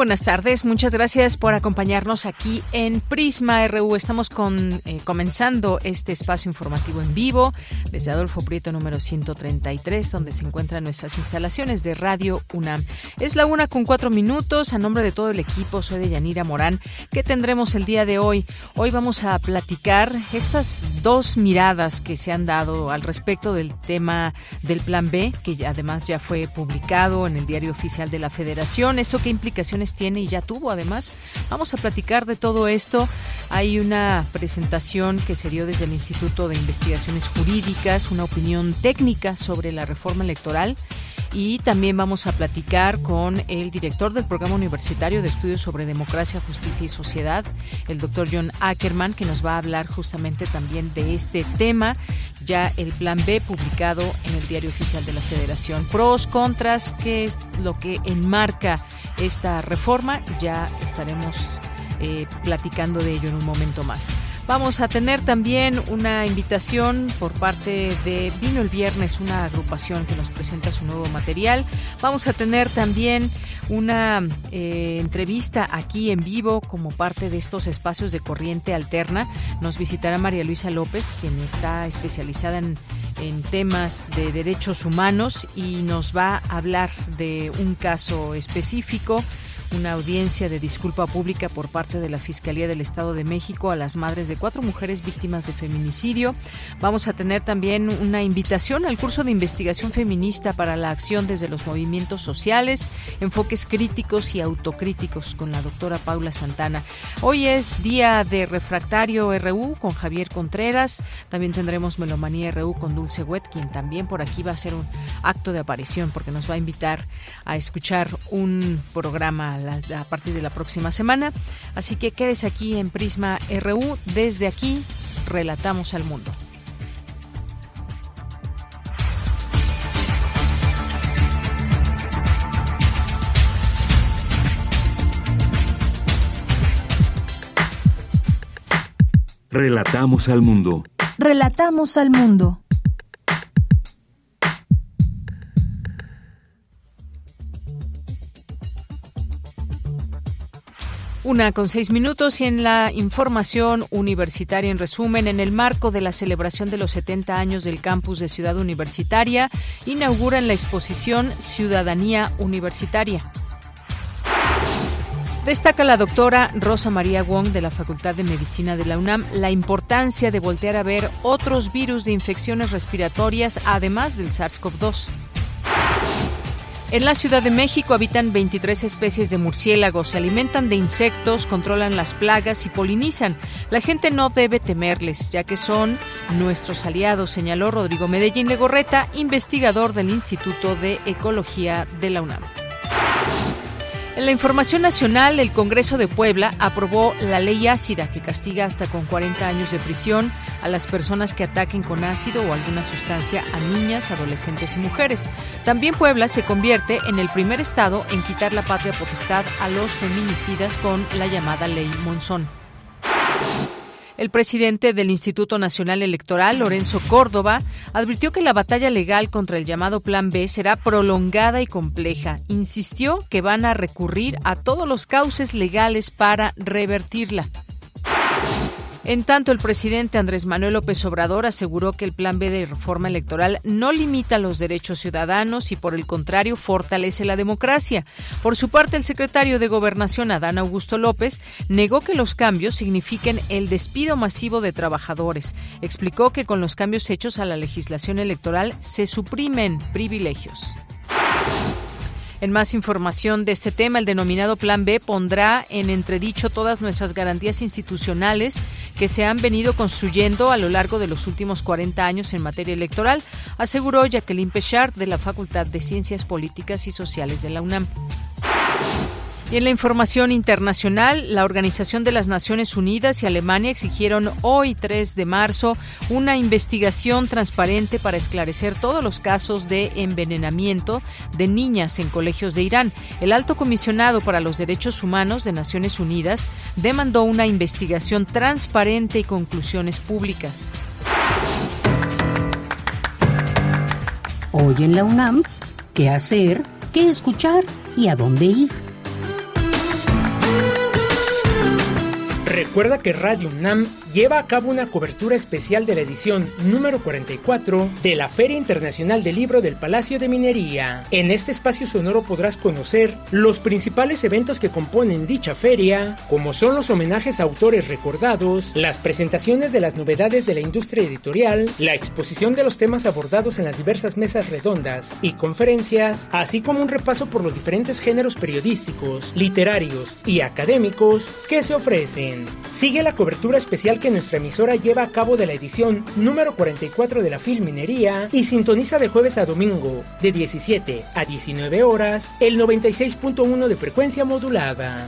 Buenas tardes, muchas gracias por acompañarnos aquí en Prisma RU. Estamos con, eh, comenzando este espacio informativo en vivo desde Adolfo Prieto número 133, donde se encuentran nuestras instalaciones de Radio UNAM. Es la una con cuatro minutos. A nombre de todo el equipo, soy de Yanira Morán. ¿Qué tendremos el día de hoy? Hoy vamos a platicar estas dos miradas que se han dado al respecto del tema del Plan B, que además ya fue publicado en el Diario Oficial de la Federación. ¿Esto qué implicaciones tiene y ya tuvo además. Vamos a platicar de todo esto. Hay una presentación que se dio desde el Instituto de Investigaciones Jurídicas, una opinión técnica sobre la reforma electoral y también vamos a platicar con el director del Programa Universitario de Estudios sobre Democracia, Justicia y Sociedad, el doctor John Ackerman, que nos va a hablar justamente también de este tema, ya el Plan B publicado en el Diario Oficial de la Federación. Pros, contras, qué es lo que enmarca esta reforma, ya estaremos eh, platicando de ello en un momento más. Vamos a tener también una invitación por parte de Vino el Viernes, una agrupación que nos presenta su nuevo material. Vamos a tener también una eh, entrevista aquí en vivo como parte de estos espacios de corriente alterna. Nos visitará María Luisa López, quien está especializada en, en temas de derechos humanos y nos va a hablar de un caso específico una audiencia de disculpa pública por parte de la Fiscalía del Estado de México a las madres de cuatro mujeres víctimas de feminicidio. Vamos a tener también una invitación al curso de investigación feminista para la acción desde los movimientos sociales, enfoques críticos y autocríticos con la doctora Paula Santana. Hoy es día de refractario RU con Javier Contreras. También tendremos Melomanía RU con Dulce Wet, quien también por aquí va a hacer un acto de aparición porque nos va a invitar a escuchar un programa a partir de la próxima semana. Así que quédese aquí en Prisma RU. Desde aquí, relatamos al mundo. Relatamos al mundo. Relatamos al mundo. Una con seis minutos y en la información universitaria en resumen, en el marco de la celebración de los 70 años del campus de Ciudad Universitaria, inauguran la exposición Ciudadanía Universitaria. Destaca la doctora Rosa María Wong de la Facultad de Medicina de la UNAM la importancia de voltear a ver otros virus de infecciones respiratorias además del SARS-CoV-2. En la Ciudad de México habitan 23 especies de murciélagos, se alimentan de insectos, controlan las plagas y polinizan. La gente no debe temerles, ya que son nuestros aliados, señaló Rodrigo Medellín Legorreta, investigador del Instituto de Ecología de la UNAM. En la información nacional, el Congreso de Puebla aprobó la ley ácida que castiga hasta con 40 años de prisión a las personas que ataquen con ácido o alguna sustancia a niñas, adolescentes y mujeres. También Puebla se convierte en el primer estado en quitar la patria potestad a los feminicidas con la llamada ley Monzón. El presidente del Instituto Nacional Electoral, Lorenzo Córdoba, advirtió que la batalla legal contra el llamado Plan B será prolongada y compleja. Insistió que van a recurrir a todos los cauces legales para revertirla. En tanto, el presidente Andrés Manuel López Obrador aseguró que el Plan B de reforma electoral no limita los derechos ciudadanos y, por el contrario, fortalece la democracia. Por su parte, el secretario de Gobernación, Adán Augusto López, negó que los cambios signifiquen el despido masivo de trabajadores. Explicó que con los cambios hechos a la legislación electoral se suprimen privilegios. En más información de este tema, el denominado Plan B pondrá en entredicho todas nuestras garantías institucionales que se han venido construyendo a lo largo de los últimos 40 años en materia electoral, aseguró Jacqueline Pechard de la Facultad de Ciencias Políticas y Sociales de la UNAM. Y en la información internacional, la Organización de las Naciones Unidas y Alemania exigieron hoy, 3 de marzo, una investigación transparente para esclarecer todos los casos de envenenamiento de niñas en colegios de Irán. El alto comisionado para los derechos humanos de Naciones Unidas demandó una investigación transparente y conclusiones públicas. Hoy en la UNAM, ¿qué hacer? ¿Qué escuchar? ¿Y a dónde ir? Recuerda que Radio UNAM lleva a cabo una cobertura especial de la edición número 44 de la Feria Internacional del Libro del Palacio de Minería. En este espacio sonoro podrás conocer los principales eventos que componen dicha feria, como son los homenajes a autores recordados, las presentaciones de las novedades de la industria editorial, la exposición de los temas abordados en las diversas mesas redondas y conferencias, así como un repaso por los diferentes géneros periodísticos, literarios y académicos que se ofrecen. Sigue la cobertura especial que nuestra emisora lleva a cabo de la edición número 44 de la Filminería y sintoniza de jueves a domingo, de 17 a 19 horas, el 96.1 de frecuencia modulada.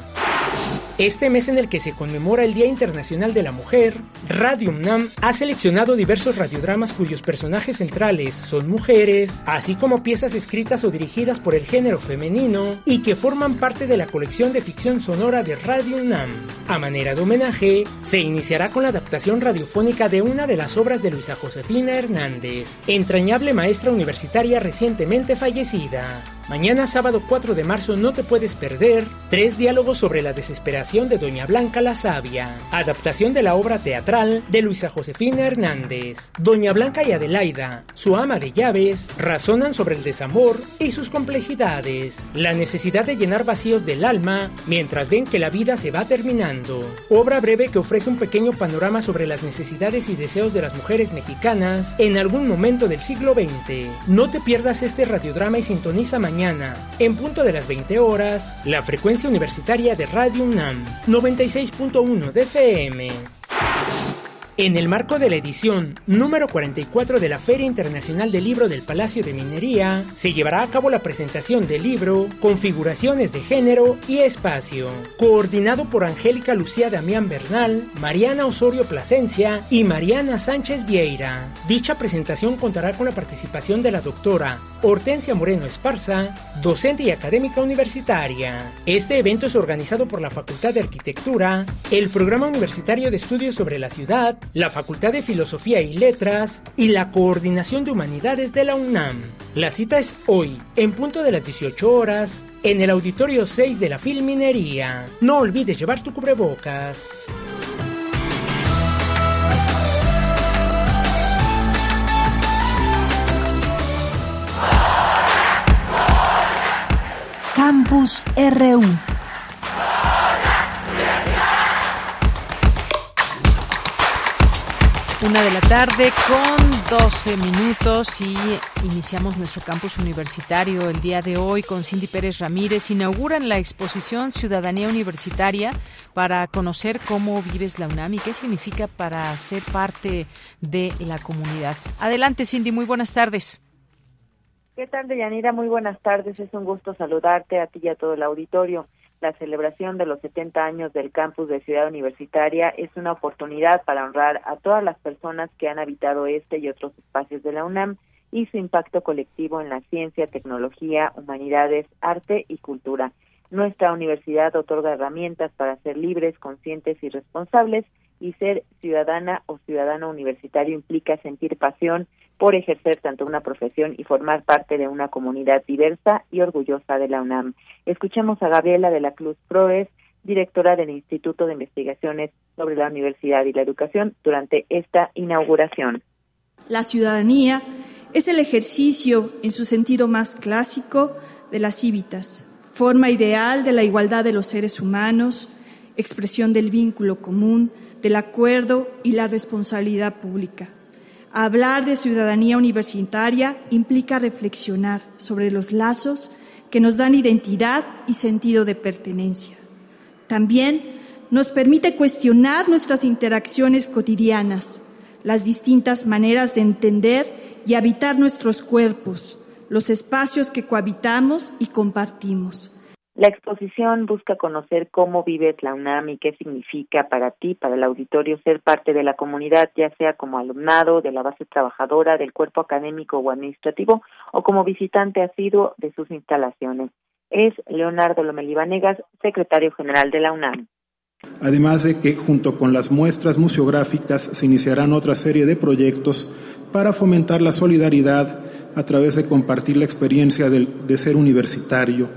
Este mes en el que se conmemora el Día Internacional de la Mujer, Radio UNAM ha seleccionado diversos radiodramas cuyos personajes centrales son mujeres, así como piezas escritas o dirigidas por el género femenino y que forman parte de la colección de ficción sonora de Radio UNAM. A manera de homenaje, se iniciará con la adaptación radiofónica de una de las obras de Luisa Josefina Hernández, entrañable maestra universitaria recientemente fallecida. Mañana sábado 4 de marzo no te puedes perder tres diálogos sobre la desesperación de Doña Blanca la Sabia, adaptación de la obra teatral de Luisa Josefina Hernández. Doña Blanca y Adelaida, su ama de llaves, razonan sobre el desamor y sus complejidades, la necesidad de llenar vacíos del alma mientras ven que la vida se va terminando. Obra breve que ofrece un pequeño panorama sobre las necesidades y deseos de las mujeres mexicanas en algún momento del siglo XX. No te pierdas este radiodrama y sintoniza mañana en punto de las 20 horas, la frecuencia universitaria de Radio UNAM, 96.1 de. En el marco de la edición número 44 de la Feria Internacional del Libro del Palacio de Minería, se llevará a cabo la presentación del libro Configuraciones de Género y Espacio, coordinado por Angélica Lucía Damián Bernal, Mariana Osorio Plasencia y Mariana Sánchez Vieira. Dicha presentación contará con la participación de la doctora Hortensia Moreno Esparza, docente y académica universitaria. Este evento es organizado por la Facultad de Arquitectura, el Programa Universitario de Estudios sobre la Ciudad, la Facultad de Filosofía y Letras y la Coordinación de Humanidades de la UNAM. La cita es hoy, en punto de las 18 horas, en el Auditorio 6 de la Filminería. No olvides llevar tu cubrebocas. Campus RU Una de la tarde con 12 minutos y iniciamos nuestro campus universitario el día de hoy con Cindy Pérez Ramírez. Inauguran la exposición Ciudadanía Universitaria para conocer cómo vives la UNAM y qué significa para ser parte de la comunidad. Adelante Cindy, muy buenas tardes. ¿Qué tal, Deyanira? Muy buenas tardes. Es un gusto saludarte a ti y a todo el auditorio la celebración de los 70 años del campus de Ciudad Universitaria es una oportunidad para honrar a todas las personas que han habitado este y otros espacios de la UNAM y su impacto colectivo en la ciencia, tecnología, humanidades, arte y cultura. Nuestra universidad otorga herramientas para ser libres, conscientes y responsables y ser ciudadana o ciudadano universitario implica sentir pasión por ejercer tanto una profesión y formar parte de una comunidad diversa y orgullosa de la UNAM. Escuchemos a Gabriela de la Cruz Proes, directora del Instituto de Investigaciones sobre la Universidad y la Educación, durante esta inauguración. La ciudadanía es el ejercicio, en su sentido más clásico, de las cívitas, forma ideal de la igualdad de los seres humanos, expresión del vínculo común, del acuerdo y la responsabilidad pública. Hablar de ciudadanía universitaria implica reflexionar sobre los lazos que nos dan identidad y sentido de pertenencia. También nos permite cuestionar nuestras interacciones cotidianas, las distintas maneras de entender y habitar nuestros cuerpos, los espacios que cohabitamos y compartimos. La exposición busca conocer cómo vives la UNAM y qué significa para ti, para el auditorio, ser parte de la comunidad, ya sea como alumnado, de la base trabajadora, del cuerpo académico o administrativo, o como visitante asiduo de sus instalaciones. Es Leonardo Lomelí secretario general de la UNAM. Además de que, junto con las muestras museográficas, se iniciarán otra serie de proyectos para fomentar la solidaridad a través de compartir la experiencia de, de ser universitario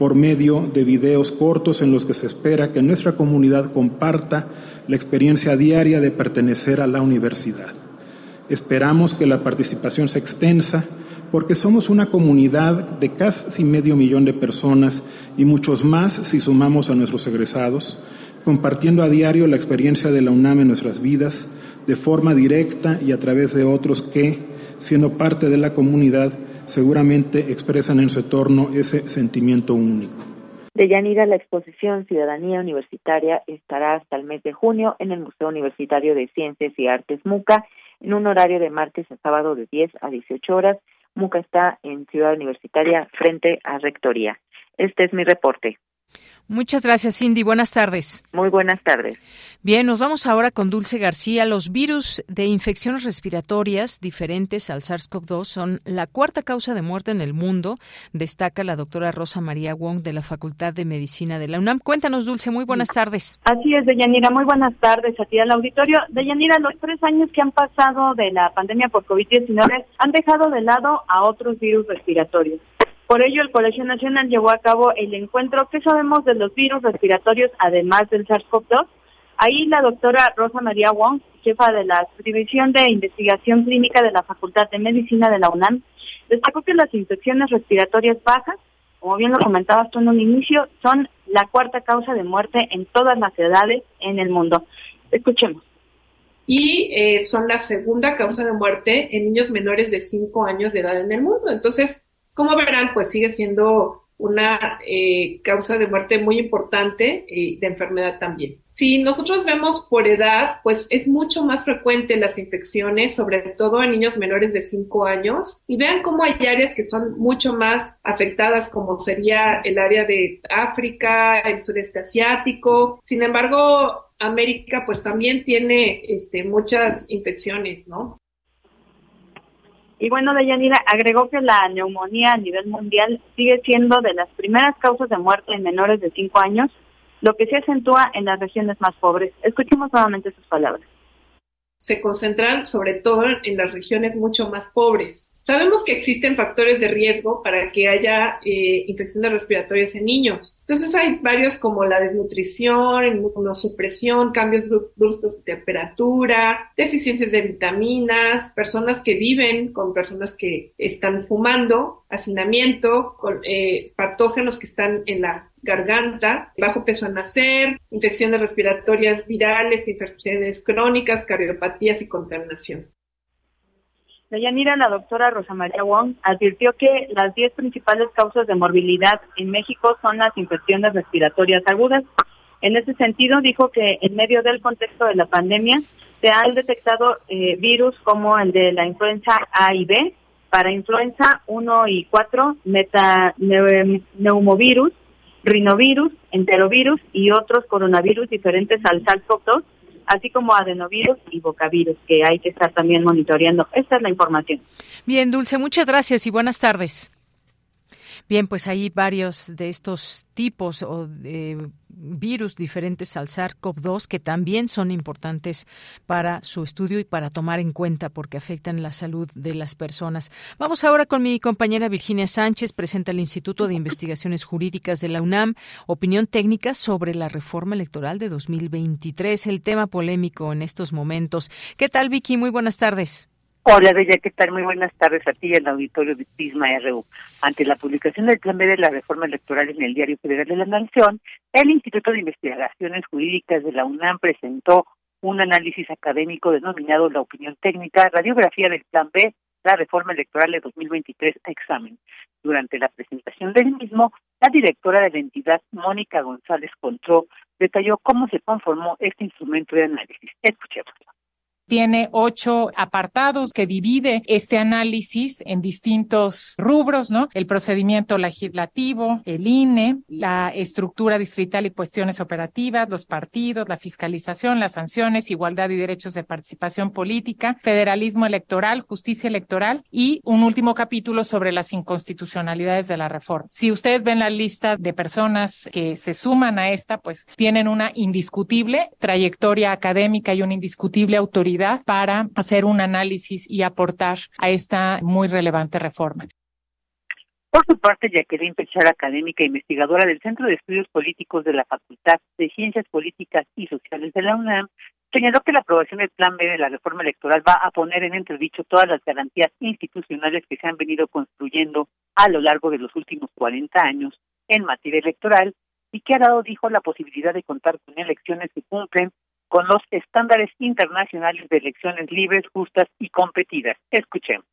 por medio de videos cortos en los que se espera que nuestra comunidad comparta la experiencia diaria de pertenecer a la universidad. Esperamos que la participación sea extensa porque somos una comunidad de casi medio millón de personas y muchos más si sumamos a nuestros egresados, compartiendo a diario la experiencia de la UNAM en nuestras vidas de forma directa y a través de otros que, siendo parte de la comunidad, seguramente expresan en su entorno ese sentimiento único. De Yanira, la exposición Ciudadanía Universitaria estará hasta el mes de junio en el Museo Universitario de Ciencias y Artes MUCA en un horario de martes a sábado de 10 a 18 horas. MUCA está en Ciudad Universitaria frente a Rectoría. Este es mi reporte. Muchas gracias, Cindy. Buenas tardes. Muy buenas tardes. Bien, nos vamos ahora con Dulce García. Los virus de infecciones respiratorias diferentes al SARS-CoV-2 son la cuarta causa de muerte en el mundo, destaca la doctora Rosa María Wong de la Facultad de Medicina de la UNAM. Cuéntanos, Dulce, muy buenas tardes. Así es, Deyanira, muy buenas tardes a ti al auditorio. Deyanira, los tres años que han pasado de la pandemia por COVID-19 han dejado de lado a otros virus respiratorios. Por ello, el Colegio Nacional llevó a cabo el encuentro ¿Qué sabemos de los virus respiratorios además del SARS-CoV-2? Ahí la doctora Rosa María Wong, jefa de la División de Investigación Clínica de la Facultad de Medicina de la UNAM, destacó que las infecciones respiratorias bajas, como bien lo comentabas tú en un inicio, son la cuarta causa de muerte en todas las edades en el mundo. Escuchemos y eh, son la segunda causa de muerte en niños menores de 5 años de edad en el mundo. Entonces, como verán, pues sigue siendo una eh, causa de muerte muy importante y de enfermedad también. Si nosotros vemos por edad, pues es mucho más frecuente las infecciones, sobre todo en niños menores de 5 años. Y vean cómo hay áreas que son mucho más afectadas, como sería el área de África, el sureste asiático. Sin embargo, América pues también tiene este, muchas infecciones, ¿no? Y bueno, Deyanira agregó que la neumonía a nivel mundial sigue siendo de las primeras causas de muerte en menores de 5 años, lo que se acentúa en las regiones más pobres. Escuchemos nuevamente sus palabras se concentran sobre todo en las regiones mucho más pobres. Sabemos que existen factores de riesgo para que haya eh, infecciones respiratorias en niños. Entonces hay varios como la desnutrición, inmunosupresión, cambios bruscos de temperatura, deficiencias de vitaminas, personas que viven con personas que están fumando, hacinamiento, eh, patógenos que están en la garganta, bajo peso al nacer, infecciones respiratorias virales, infecciones crónicas, cardiopatías y contaminación. Deyanira, la doctora Rosa María Wong advirtió que las 10 principales causas de morbilidad en México son las infecciones respiratorias agudas. En ese sentido, dijo que en medio del contexto de la pandemia se han detectado eh, virus como el de la influenza A y B, para influenza 1 y 4, neumovirus, rinovirus, enterovirus y otros coronavirus diferentes al SARS-CoV-2, así como adenovirus y bocavirus, que hay que estar también monitoreando. Esta es la información. Bien, Dulce, muchas gracias y buenas tardes. Bien, pues hay varios de estos tipos o de virus diferentes al SARS-CoV-2 que también son importantes para su estudio y para tomar en cuenta porque afectan la salud de las personas. Vamos ahora con mi compañera Virginia Sánchez, presenta el Instituto de Investigaciones Jurídicas de la UNAM, opinión técnica sobre la reforma electoral de 2023, el tema polémico en estos momentos. ¿Qué tal, Vicky? Muy buenas tardes. Hola, Bella, ¿qué tal? Muy buenas tardes a ti y al auditorio de Pisma RU. Ante la publicación del Plan B de la reforma electoral en el Diario Federal de la Nación, el Instituto de Investigaciones Jurídicas de la UNAM presentó un análisis académico denominado La Opinión Técnica, Radiografía del Plan B, la reforma electoral de 2023 a examen. Durante la presentación del mismo, la directora de la entidad, Mónica González Contró, detalló cómo se conformó este instrumento de análisis. Escuchémoslo tiene ocho apartados que divide este análisis en distintos rubros, ¿no? El procedimiento legislativo, el INE, la estructura distrital y cuestiones operativas, los partidos, la fiscalización, las sanciones, igualdad y derechos de participación política, federalismo electoral, justicia electoral y un último capítulo sobre las inconstitucionalidades de la reforma. Si ustedes ven la lista de personas que se suman a esta, pues tienen una indiscutible trayectoria académica y una indiscutible autoridad para hacer un análisis y aportar a esta muy relevante reforma. Por su parte, Jacqueline Pechar, académica e investigadora del Centro de Estudios Políticos de la Facultad de Ciencias Políticas y Sociales de la UNAM, señaló que la aprobación del Plan B de la reforma electoral va a poner en entredicho todas las garantías institucionales que se han venido construyendo a lo largo de los últimos 40 años en materia electoral y que ha dado, dijo, la posibilidad de contar con elecciones que cumplen con los estándares internacionales de elecciones libres, justas y competidas. Escuchemos.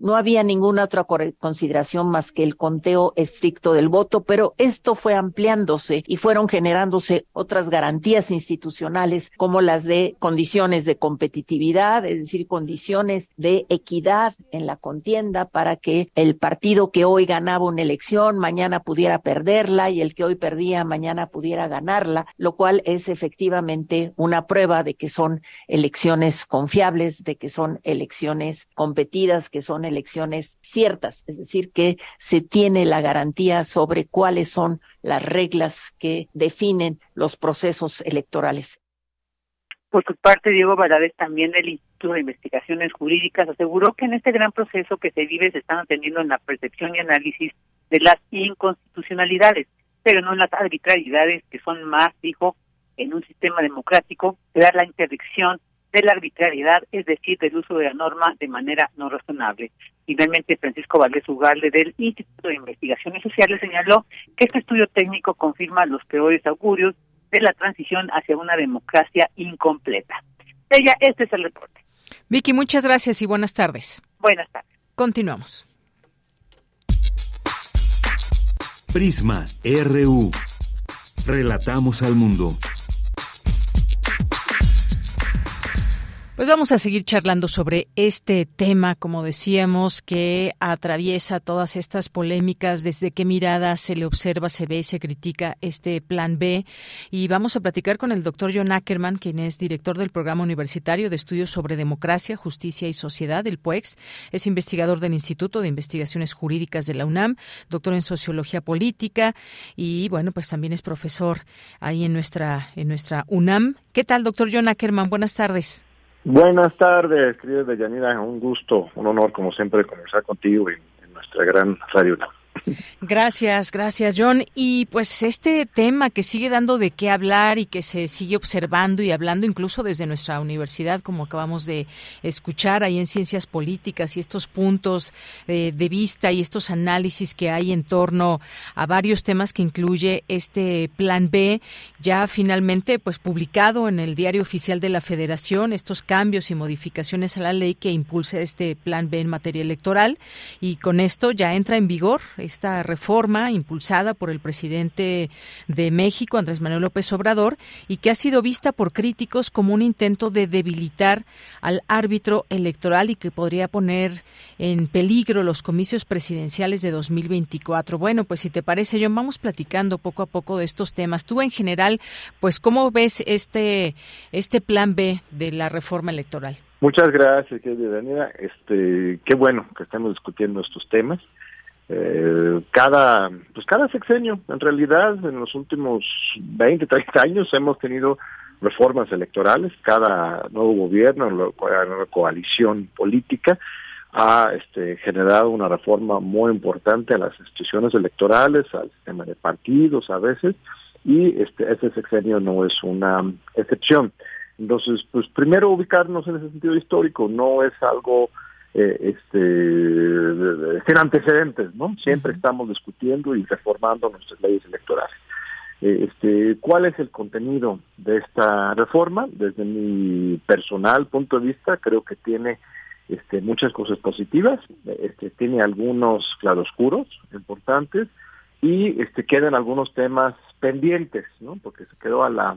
No había ninguna otra consideración más que el conteo estricto del voto, pero esto fue ampliándose y fueron generándose otras garantías institucionales como las de condiciones de competitividad, es decir, condiciones de equidad en la contienda para que el partido que hoy ganaba una elección mañana pudiera perderla y el que hoy perdía mañana pudiera ganarla, lo cual es efectivamente una prueba de que son elecciones confiables, de que son elecciones competidas, que son elecciones ciertas, es decir, que se tiene la garantía sobre cuáles son las reglas que definen los procesos electorales. Por su parte, Diego Valadez, también del Instituto de Investigaciones Jurídicas, aseguró que en este gran proceso que se vive se están atendiendo en la percepción y análisis de las inconstitucionalidades, pero no en las arbitrariedades que son más, dijo, en un sistema democrático, dar la interdicción de la arbitrariedad, es decir, del uso de la norma de manera no razonable. Finalmente, Francisco Valdés Ugalde del Instituto de Investigaciones Sociales señaló que este estudio técnico confirma los peores augurios de la transición hacia una democracia incompleta. Ella, este es el reporte. Vicky, muchas gracias y buenas tardes. Buenas tardes. Continuamos. Prisma RU. Relatamos al mundo. Pues vamos a seguir charlando sobre este tema, como decíamos, que atraviesa todas estas polémicas, desde qué mirada se le observa, se ve, se critica este plan B. Y vamos a platicar con el doctor John Ackerman, quien es director del Programa Universitario de Estudios sobre Democracia, Justicia y Sociedad, el PUEX. Es investigador del Instituto de Investigaciones Jurídicas de la UNAM, doctor en Sociología Política y, bueno, pues también es profesor ahí en nuestra, en nuestra UNAM. ¿Qué tal, doctor John Ackerman? Buenas tardes. Buenas tardes, querida Deyanira. Un gusto, un honor, como siempre, conversar contigo en, en nuestra gran radio. Gracias, gracias John. Y pues este tema que sigue dando de qué hablar y que se sigue observando y hablando incluso desde nuestra universidad, como acabamos de escuchar ahí en ciencias políticas y estos puntos de, vista y estos análisis que hay en torno a varios temas que incluye este plan B, ya finalmente pues publicado en el diario oficial de la Federación, estos cambios y modificaciones a la ley que impulsa este plan B en materia electoral y con esto ya entra en vigor esta reforma impulsada por el presidente de México, Andrés Manuel López Obrador, y que ha sido vista por críticos como un intento de debilitar al árbitro electoral y que podría poner en peligro los comicios presidenciales de 2024. Bueno, pues si te parece, John, vamos platicando poco a poco de estos temas. Tú en general, pues cómo ves este este plan B de la reforma electoral. Muchas gracias, querida Daniela. Este, qué bueno que estemos discutiendo estos temas. Eh, cada pues cada sexenio en realidad en los últimos 20 30 años hemos tenido reformas electorales cada nuevo gobierno nueva coalición política ha este, generado una reforma muy importante a las instituciones electorales al sistema de partidos a veces y este este sexenio no es una excepción. Entonces pues primero ubicarnos en ese sentido histórico no es algo eh, este, sin antecedentes, ¿no? Siempre estamos discutiendo y reformando nuestras leyes electorales. Eh, este, ¿Cuál es el contenido de esta reforma? Desde mi personal punto de vista, creo que tiene este, muchas cosas positivas, este, tiene algunos claroscuros importantes y este, quedan algunos temas pendientes, ¿no? Porque se quedó a la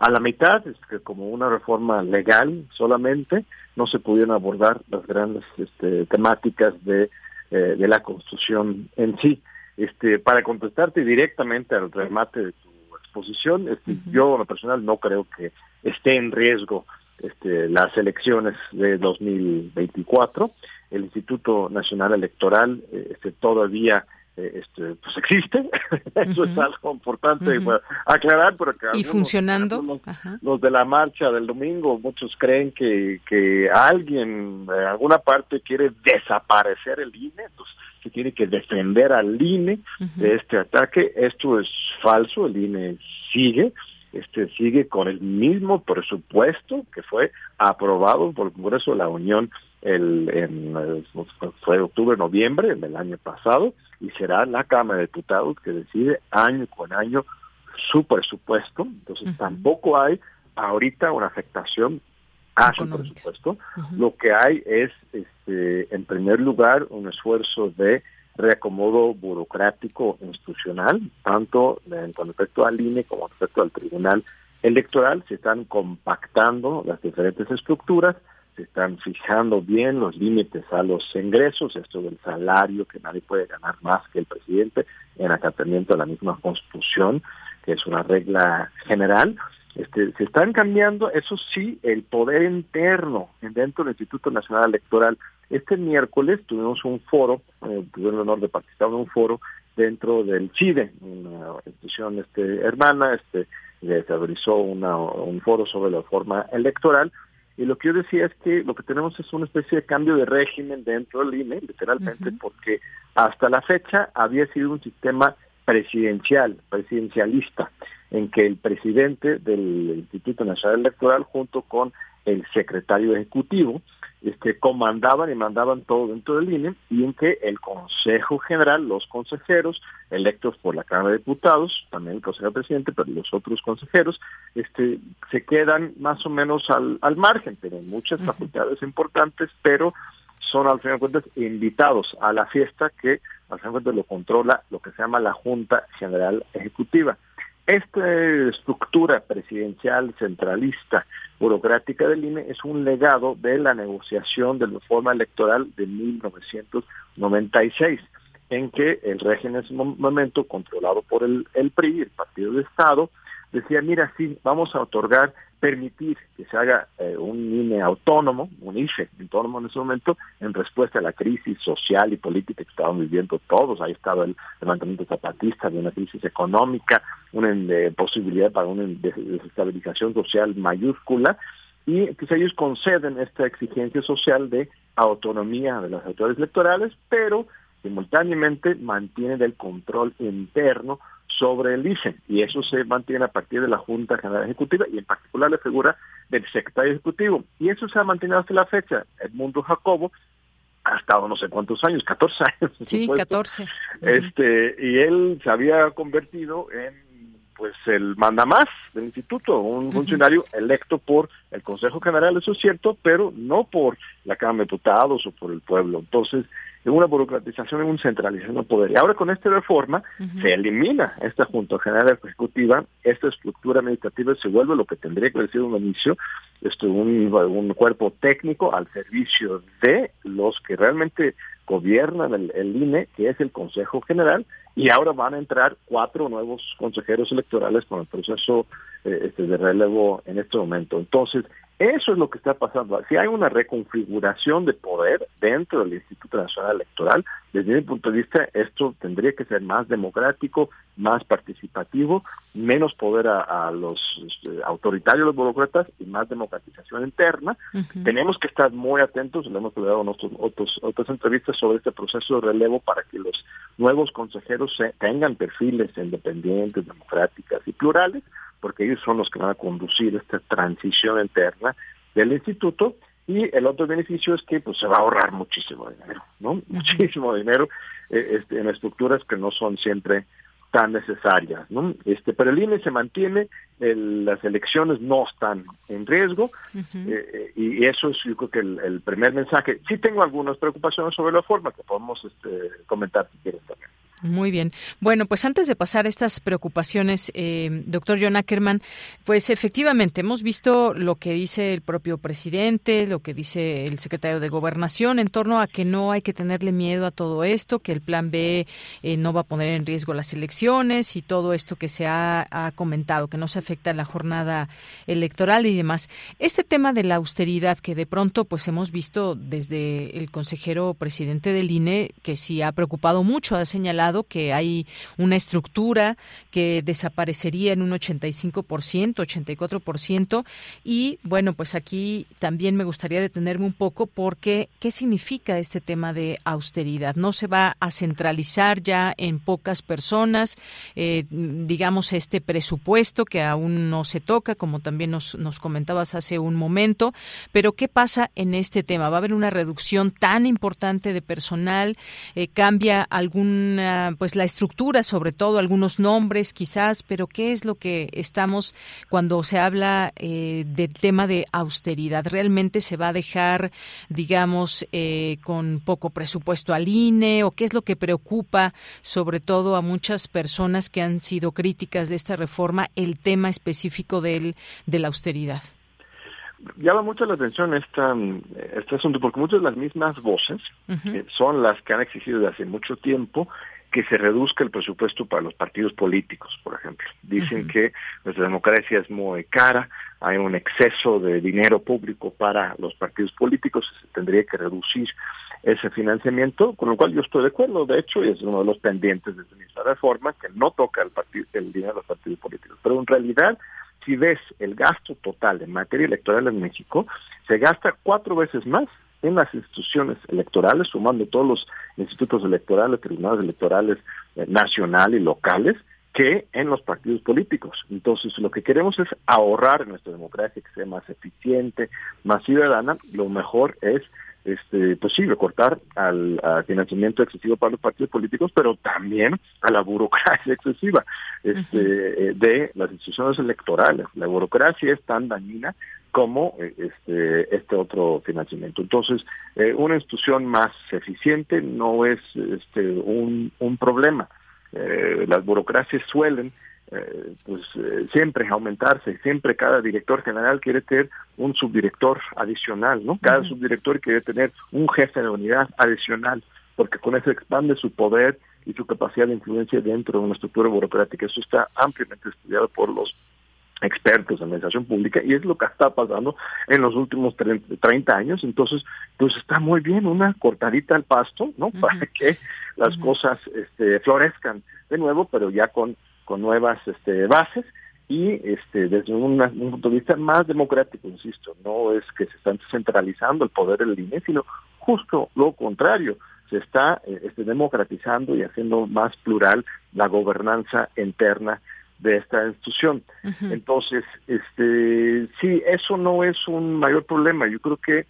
a la mitad, es que como una reforma legal solamente, no se pudieron abordar las grandes este, temáticas de, eh, de la construcción en sí. Este, para contestarte directamente al remate de tu exposición, este, yo en lo personal no creo que esté en riesgo este, las elecciones de 2024. El Instituto Nacional Electoral este, todavía este, pues existe, eso es algo importante aclarar, pero que y funcionando los, de la marcha del domingo, muchos creen que, que alguien en alguna parte quiere desaparecer el INE, pues que tiene que defender al INE de este ataque, esto es falso, el INE sigue, este sigue con el mismo presupuesto que fue aprobado por el Congreso de la Unión el, en, fue octubre, noviembre del año pasado, y será la Cámara de Diputados que decide año con año su presupuesto. Entonces tampoco hay ahorita una afectación a su presupuesto. Lo que hay es, este, en primer lugar, un esfuerzo de reacomodo burocrático institucional, tanto con respecto al INE como con respecto al Tribunal Electoral. Se están compactando las diferentes estructuras están fijando bien los límites a los ingresos, esto del salario, que nadie puede ganar más que el presidente, en acatamiento a la misma constitución, que es una regla general. Este, se están cambiando, eso sí, el poder interno dentro del Instituto Nacional Electoral. Este miércoles tuvimos un foro, eh, tuve el honor de participar en un foro dentro del CIDE, una institución este, hermana, este, se realizó un foro sobre la forma electoral y lo que yo decía es que lo que tenemos es una especie de cambio de régimen dentro del INE, literalmente, porque hasta la fecha había sido un sistema presidencial, presidencialista, en que el presidente del Instituto Nacional Electoral junto con el secretario ejecutivo este, comandaban y mandaban todo dentro del INE y en que el Consejo General, los consejeros electos por la Cámara de Diputados, también el consejero presidente, pero los otros consejeros, este, se quedan más o menos al, al margen, tienen muchas facultades importantes, pero son al final de cuentas invitados a la fiesta que al final de cuentas lo controla lo que se llama la Junta General Ejecutiva. Esta estructura presidencial centralista burocrática del INE es un legado de la negociación de la reforma electoral de 1996, en que el régimen en ese momento, controlado por el, el PRI, el Partido de Estado, decía, mira, sí, vamos a otorgar permitir que se haga eh, un INE autónomo, un IFE autónomo en ese momento, en respuesta a la crisis social y política que estaban viviendo todos. Ahí estaba el levantamiento zapatista de una crisis económica, una eh, posibilidad para una desestabilización social mayúscula, y pues ellos conceden esta exigencia social de autonomía de las autoridades electorales, pero simultáneamente mantienen el control interno sobre el ICE y eso se mantiene a partir de la Junta General Ejecutiva y en particular la figura del secretario ejecutivo y eso se ha mantenido hasta la fecha. Edmundo Jacobo ha estado no sé cuántos años, 14 años. Sí, 14. Este, y él se había convertido en pues el mandamás del instituto, un funcionario electo por el Consejo General, eso es cierto, pero no por la Cámara de Diputados o por el pueblo. Entonces, en una burocratización, en un centralización de poder. Y ahora con esta reforma se elimina esta Junta General Ejecutiva, esta estructura administrativa se vuelve lo que tendría que haber sido un inicio, esto, un, un cuerpo técnico al servicio de los que realmente gobiernan el, INE, que es el Consejo General, y ahora van a entrar cuatro nuevos consejeros electorales con el proceso eh, este, de relevo en este momento. Entonces, Eso es lo que está pasando. Si hay una reconfiguración de poder dentro del Instituto Nacional Electoral, desde mi punto de vista, esto tendría que ser más democrático, más participativo, menos poder a, los este, autoritarios, los burócratas, y más democratización interna. Tenemos que estar muy atentos, le hemos dado otros, otros, otras entrevistas sobre este proceso de relevo para que los nuevos consejeros tengan perfiles independientes, democráticas y plurales, porque ellos son los que van a conducir esta transición interna del instituto y el otro beneficio es que pues se va a ahorrar muchísimo dinero, ¿no? Muchísimo dinero eh, este, en estructuras que no son siempre tan necesarias, ¿no? Este, pero el INE se mantiene, las elecciones no están en riesgo eh, eh, y eso es yo creo que el, primer mensaje. Sí tengo algunas preocupaciones sobre la forma que podemos este, comentar si quieres también. Muy bien. Bueno, pues antes de pasar a estas preocupaciones, eh, doctor John Ackerman, pues efectivamente hemos visto lo que dice el propio presidente, lo que dice el secretario de Gobernación en torno a que no hay que tenerle miedo a todo esto, que el plan B eh, no va a poner en riesgo las elecciones y todo esto que se ha, ha comentado, que no se afecta a la jornada electoral y demás. Este tema de la austeridad que de pronto pues hemos visto desde el consejero presidente del INE que sí ha preocupado mucho, ha señalado que hay una estructura que desaparecería en un 85%, 84%. Y bueno, pues aquí también me gustaría detenerme un poco porque ¿qué significa este tema de austeridad? No se va a centralizar ya en pocas personas, eh, digamos, este presupuesto que aún no se toca, como también nos, nos comentabas hace un momento, pero ¿qué pasa en este tema? ¿Va a haber una reducción tan importante de personal? Eh, ¿Cambia alguna pues la estructura, sobre todo algunos nombres quizás, pero ¿qué es lo que estamos cuando se habla eh, del tema de austeridad? ¿Realmente se va a dejar, digamos, eh, con poco presupuesto al INE o qué es lo que preocupa sobre todo a muchas personas que han sido críticas de esta reforma, el tema específico del, de la austeridad? llama mucho la atención esta, este asunto porque muchas de las mismas voces son las que han exigido desde hace mucho tiempo que se reduzca el presupuesto para los partidos políticos, por ejemplo. Dicen que nuestra democracia es muy cara, hay un exceso de dinero público para los partidos políticos, se tendría que reducir ese financiamiento, con lo cual yo estoy de acuerdo, de hecho, y es uno de los pendientes de esta reforma, que no toca el, partido, el dinero de los partidos políticos. Pero en realidad, si ves el gasto total en materia electoral en México, se gasta cuatro veces más en las instituciones electorales, sumando todos los institutos electorales, tribunales electorales eh, nacional y locales, que en los partidos políticos. Entonces, lo que queremos es ahorrar en nuestra democracia, que sea más eficiente, más ciudadana. Lo mejor es este, pues sí, recortar al, financiamiento excesivo para los partidos políticos, pero también a la burocracia excesiva este, eh, de las instituciones electorales. La burocracia es tan dañina como eh, este, este otro financiamiento. Entonces, eh, una institución más eficiente no es este, un, un problema. las burocracias suelen eh, pues eh, siempre aumentarse, siempre cada director general quiere tener un subdirector adicional, ¿no? Cada subdirector quiere tener un jefe de unidad adicional, porque con eso expande su poder y su capacidad de influencia dentro de una estructura burocrática. Eso está ampliamente estudiado por los expertos en administración pública y es lo que está pasando en los últimos 30 años. Entonces, pues está muy bien una cortadita al pasto, ¿no? Para que las cosas este, florezcan de nuevo, pero ya con con nuevas este, bases y este, desde un, punto de vista más democrático, insisto, no es que se está centralizando el poder del INE, sino justo lo contrario, se está este, democratizando y haciendo más plural la gobernanza interna de esta institución. Entonces, este, sí, eso no es un mayor problema. Yo creo que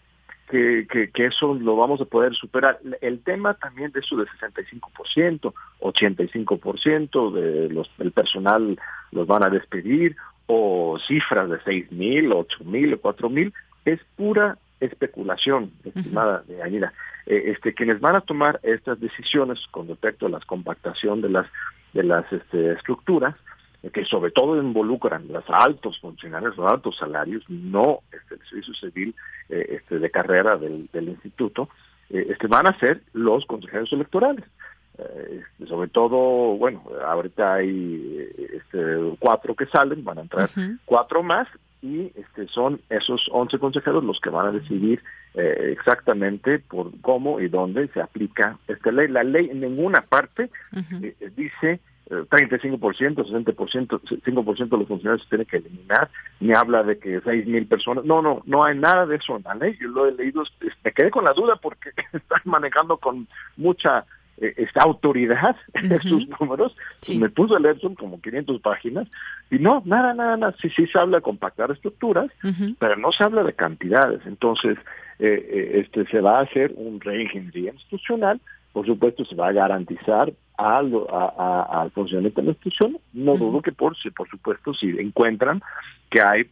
que, que, eso lo vamos a poder superar. El tema también de eso de 65%, 85% de los, del personal los van a despedir, o cifras de 6 mil, 8 mil, 4 mil, es pura especulación, estimada de Añida. Eh, este, quienes van a tomar estas decisiones con respecto a la compactación de las de las este, estructuras que sobre todo involucran los altos funcionarios, los altos salarios, no este, el servicio civil eh, este, de carrera del, instituto, eh, este, van a ser los consejeros electorales. Eh, este, sobre todo, bueno, ahorita hay este, cuatro que salen, van a entrar cuatro más, y este, son esos 11 consejeros los que van a decidir eh, exactamente por cómo y dónde se aplica esta ley. La ley en ninguna parte dice 35%, 60%, 5% de los funcionarios se tienen que eliminar, ni habla de que 6 mil personas. No, no, no hay nada de eso en la ley. Yo lo he leído, me quedé con la duda porque están manejando con mucha eh, esta autoridad sus números. Me puso a leer, son como 500 páginas, y no, nada, nada, nada. Sí, sí se habla de compactar estructuras, pero no se habla de cantidades. Entonces, eh, eh, este se va a hacer un reingeniería institucional, por supuesto se va a garantizar al, al funcionamiento de la institución, no dudo que por, por supuesto si encuentran que hay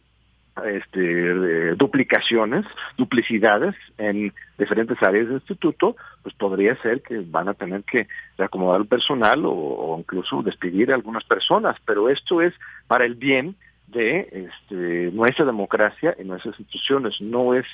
este, duplicaciones, duplicidades en diferentes áreas del instituto, pues podría ser que van a tener que reacomodar el personal o incluso despedir a algunas personas, pero esto es para el bien de este, nuestra democracia y nuestras instituciones. No es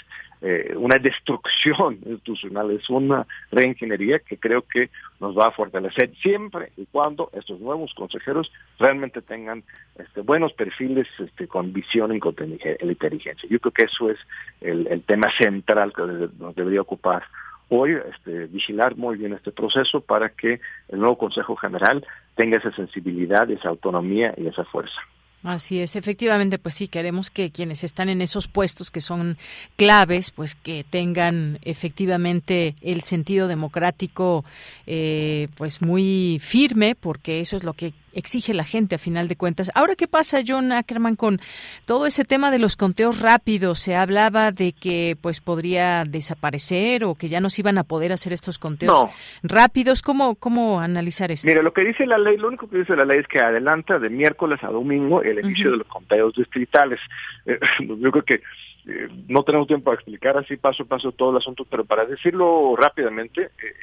eh, una destrucción institucional, es una reingeniería que creo que nos va a fortalecer siempre y cuando estos nuevos consejeros realmente tengan este, buenos perfiles este, con visión y con inteligencia. Yo creo que eso es el, el tema central que nos debería ocupar hoy, este, vigilar muy bien este proceso para que el nuevo Consejo General tenga esa sensibilidad, esa autonomía y esa fuerza. Así es, efectivamente, pues sí, queremos que quienes están en esos puestos que son claves, pues que tengan efectivamente el sentido democrático eh, pues muy firme, porque eso es lo que exige la gente a final de cuentas. Ahora, ¿qué pasa, John Ackerman, con todo ese tema de los conteos rápidos? Se hablaba de que pues podría desaparecer o que ya no se iban a poder hacer estos conteos rápidos. ¿Cómo, ¿Cómo analizar esto? Mire, lo que dice la ley, lo único que dice la ley es que adelanta de miércoles a domingo el inicio de los conteos distritales. Eh, yo creo que eh, no tenemos tiempo para explicar así paso a paso todo el asunto, pero para decirlo rápidamente, eh,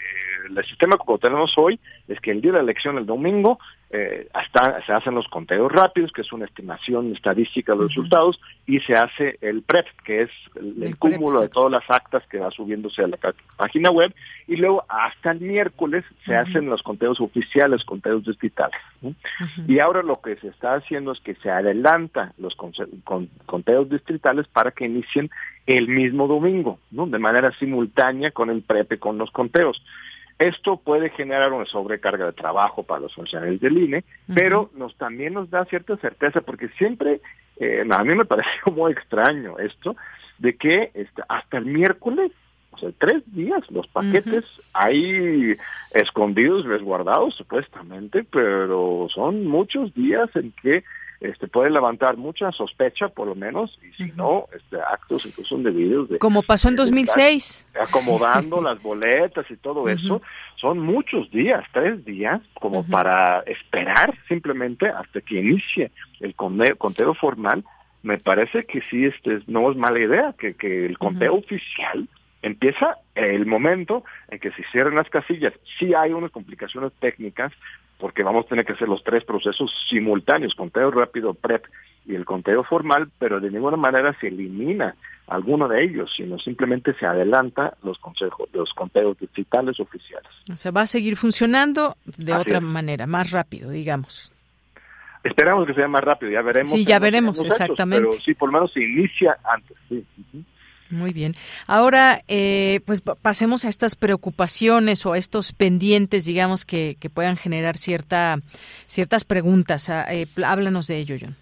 el sistema como tenemos hoy es que el día de la elección, el domingo, eh, hasta se hacen los conteos rápidos, que es una estimación estadística de los resultados, y se hace el PREP, que es el, cúmulo de todas las actas que va subiéndose a la página web, y luego hasta el miércoles se hacen los conteos oficiales, conteos distritales. Y ahora lo que se está haciendo es que se adelanta los conteos distritales para que inicien el mismo domingo, ¿no? de manera simultánea con el PREP, con los conteos. Esto puede generar una sobrecarga de trabajo para los funcionarios del INE, pero nos también nos da cierta certeza, porque siempre, eh, a mí me pareció muy extraño esto, de que este, hasta el miércoles, o sea, tres días, los paquetes ahí escondidos, resguardados supuestamente, pero son muchos días en que este, puede levantar mucha sospecha, por lo menos, y si no, este, actos incluso indebidos. De, Como pasó en 2006. Acomodando las boletas y todo eso. Son muchos días, tres días, como para esperar simplemente hasta que inicie el conteo formal. Me parece que sí, este, no es mala idea que, que el conteo oficial empieza el momento en que se cierren las casillas. Sí hay unas complicaciones técnicas porque vamos a tener que hacer los tres procesos simultáneos, conteo rápido, PREP y el conteo formal, pero de ninguna manera se elimina alguno de ellos, sino simplemente se adelanta los consejos, los conteos digitales oficiales. O sea, va a seguir funcionando de otra manera, más rápido, digamos. Esperamos que sea más rápido, ya veremos. Sí, ya veremos, exactamente. pero sí, por lo menos se inicia antes, sí. Muy bien. Ahora, eh, pues pasemos a estas preocupaciones o a estos pendientes, digamos, que, que puedan generar cierta, ciertas preguntas. Ah, eh, háblanos de ello, John.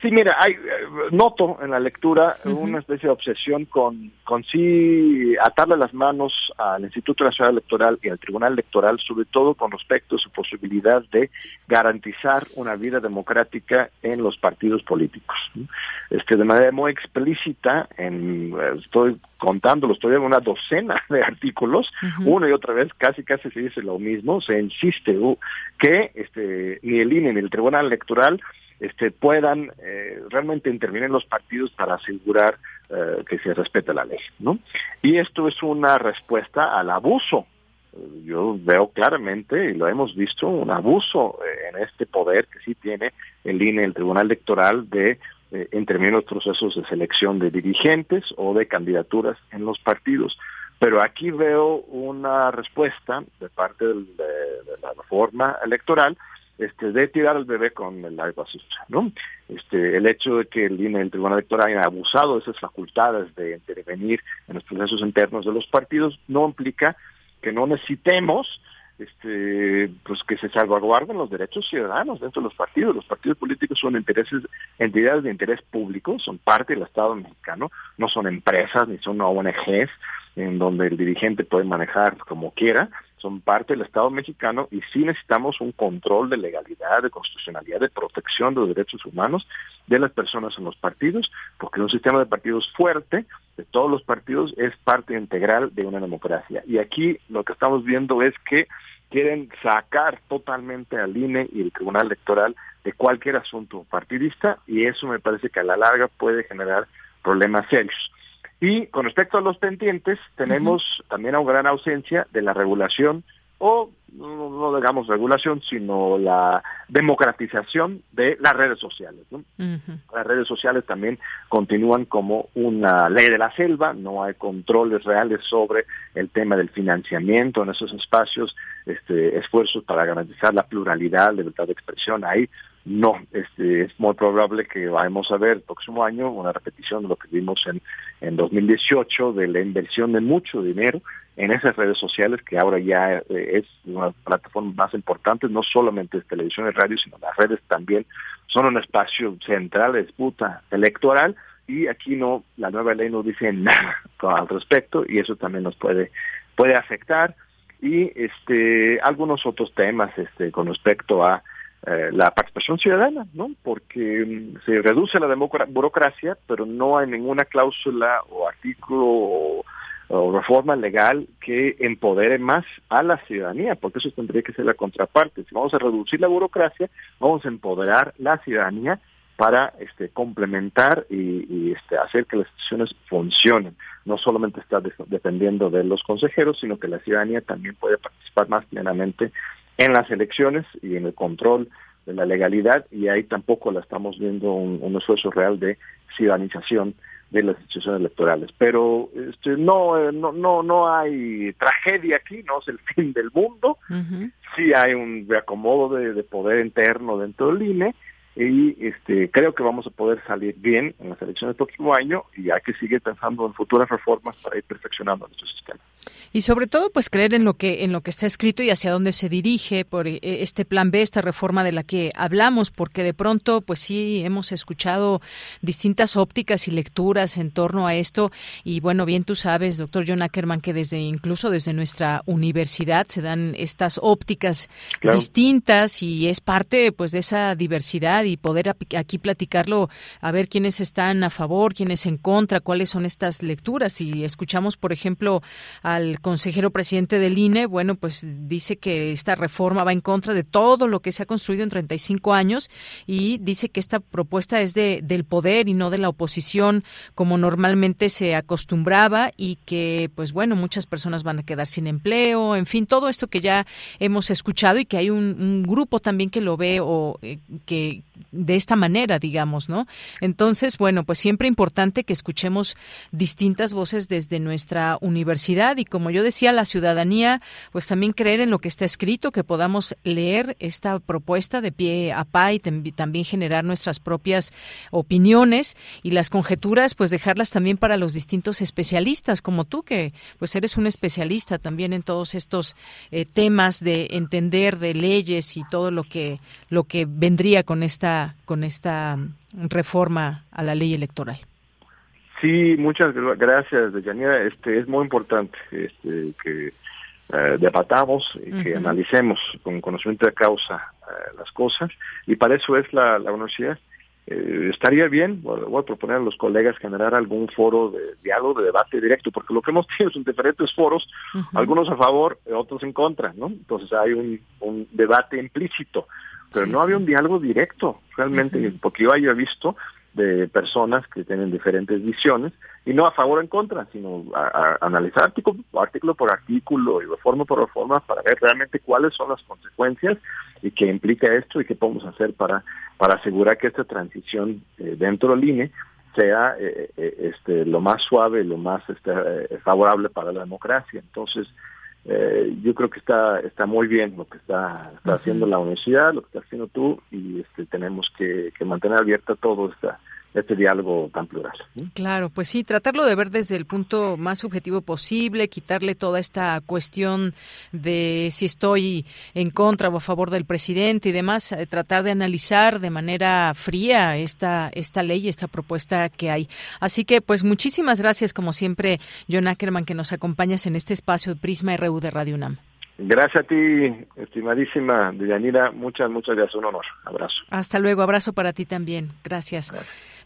Sí, mira, hay, eh, noto en la lectura una especie de obsesión con, con sí atarle las manos al Instituto Nacional Electoral y al Tribunal Electoral, sobre todo con respecto a su posibilidad de garantizar una vida democrática en los partidos políticos. Este, de manera muy explícita, en, estoy contándolo, estoy en una docena de artículos, una y otra vez casi casi se dice lo mismo, se insiste que este, ni el INE ni el Tribunal Electoral este, puedan eh, realmente intervenir en los partidos para asegurar eh, que se respete la ley, ¿no? Y esto es una respuesta al abuso. Yo veo claramente, y lo hemos visto, un abuso eh, en este poder que sí tiene el INE, el Tribunal Electoral, de intervenir en los procesos de selección de dirigentes o de candidaturas en los partidos. Pero aquí veo una respuesta de parte de la reforma electoral este, de tirar al bebé con el agua sucia, ¿no? Este, el hecho de que el INE, el Tribunal Electoral haya abusado de esas facultades de intervenir en los procesos internos de los partidos no implica que no necesitemos este, pues que se salvaguarden los derechos ciudadanos dentro de los partidos. Los partidos políticos son intereses, entidades de interés público, son parte del Estado mexicano, no son empresas ni son ONGs en donde el dirigente puede manejar como quiera, son parte del Estado mexicano y sí necesitamos un control de legalidad, de constitucionalidad, de protección de los derechos humanos de las personas en los partidos, porque un sistema de partidos fuerte, de todos los partidos, es parte integral de una democracia. Y aquí lo que estamos viendo es que quieren sacar totalmente al INE y el Tribunal Electoral de cualquier asunto partidista y eso me parece que a la larga puede generar problemas serios. Y con respecto a los pendientes, tenemos también una gran ausencia de la regulación o no, digamos regulación, sino la democratización de las redes sociales. Las redes sociales también continúan como una ley de la selva, no hay controles reales sobre el tema del financiamiento en esos espacios, este, esfuerzos para garantizar la pluralidad, libertad de expresión. Ahí no, este, es muy probable que vayamos a ver el próximo año una repetición de lo que vimos en, en 2018 de la inversión de mucho dinero en esas redes sociales que ahora ya eh, es una plataforma más importante, no solamente es televisión y radio, sino las redes también son un espacio central de disputa electoral y aquí no, la nueva ley no dice nada al respecto y eso también nos puede, puede afectar. Y este algunos otros temas este con respecto a eh, la participación ciudadana, ¿no? Porque mm, se reduce la burocracia, pero no hay ninguna cláusula o artículo o, reforma legal que empodere más a la ciudadanía, porque eso tendría que ser la contraparte. Si vamos a reducir la burocracia, vamos a empoderar la ciudadanía para este, complementar y, este, hacer que las instituciones funcionen. No solamente está dependiendo de los consejeros, sino que la ciudadanía también puede participar más plenamente en las elecciones y en el control de la legalidad y ahí tampoco la estamos viendo un, esfuerzo real de ciudadanización de las instituciones electorales. Pero este, no, eh, no, no, no hay tragedia aquí, no es el fin del mundo. Sí hay un reacomodo de, de poder interno dentro del INE y este creo que vamos a poder salir bien en las elecciones del próximo año y hay que seguir pensando en futuras reformas para ir perfeccionando nuestro sistema. Y sobre todo, pues creer en lo que en lo que está escrito y hacia dónde se dirige por eh, este plan B, esta reforma de la que hablamos, porque de pronto, pues sí hemos escuchado distintas ópticas y lecturas en torno a esto. Y bueno, bien tú sabes, doctor John Ackerman, que desde incluso desde nuestra universidad se dan estas ópticas distintas y es parte, pues, de esa diversidad y poder aquí platicarlo, a ver quiénes están a favor, quiénes en contra, cuáles son estas lecturas. Y escuchamos, por ejemplo, al consejero presidente del INE, bueno, pues dice que esta reforma va en contra de todo lo que se ha construido en 35 años y dice que esta propuesta es de, del poder y no de la oposición como normalmente se acostumbraba y que, pues bueno, muchas personas van a quedar sin empleo, en fin, todo esto que ya hemos escuchado y que hay un, grupo también que lo ve o eh, que de esta manera, digamos, ¿no? Entonces, bueno, pues siempre importante que escuchemos distintas voces desde nuestra universidad y como yo decía, la ciudadanía, pues también creer en lo que está escrito, que podamos leer esta propuesta de pie a pa y también generar nuestras propias opiniones y las conjeturas, pues dejarlas también para los distintos especialistas como tú, que pues eres un especialista también en todos estos eh, temas de entender de leyes y todo lo que lo que vendría con esta con esta reforma a la ley electoral. Sí, muchas gracias, Deyanira. Este es muy importante este, que eh, debatamos y que analicemos con conocimiento de causa eh, las cosas y para eso es la, universidad. Eh, estaría bien, voy a proponer a los colegas generar algún foro de diálogo, de debate directo, porque lo que hemos tenido son diferentes foros, algunos a favor, otros en contra, ¿no? Entonces hay un, un debate implícito, pero no había un diálogo directo, realmente, porque yo haya visto de personas que tienen diferentes visiones y no a favor o en contra, sino a, analizar artículo, artículo por artículo y reforma por reforma para ver realmente cuáles son las consecuencias y qué implica esto y qué podemos hacer para, para asegurar que esta transición eh, dentro del INE sea eh, eh, este, lo más suave, lo más este, favorable para la democracia. Entonces, eh, yo creo que está está muy bien lo que está, está haciendo la universidad, lo que estás haciendo tú, y este, tenemos que, que mantener abierta todo esta este diálogo tan plural. Claro, pues sí, tratarlo de ver desde el punto más subjetivo posible, quitarle toda esta cuestión de si estoy en contra o a favor del presidente y demás, eh, tratar de analizar de manera fría esta, esta ley, esta propuesta que hay. Así que, pues muchísimas gracias, como siempre, John Ackerman, que nos acompañas en este espacio de Prisma RU de Radio UNAM. Gracias a ti, estimadísima Deyanira. Muchas, muchas gracias. Un honor. Abrazo. Hasta luego. Abrazo para ti también. gracias.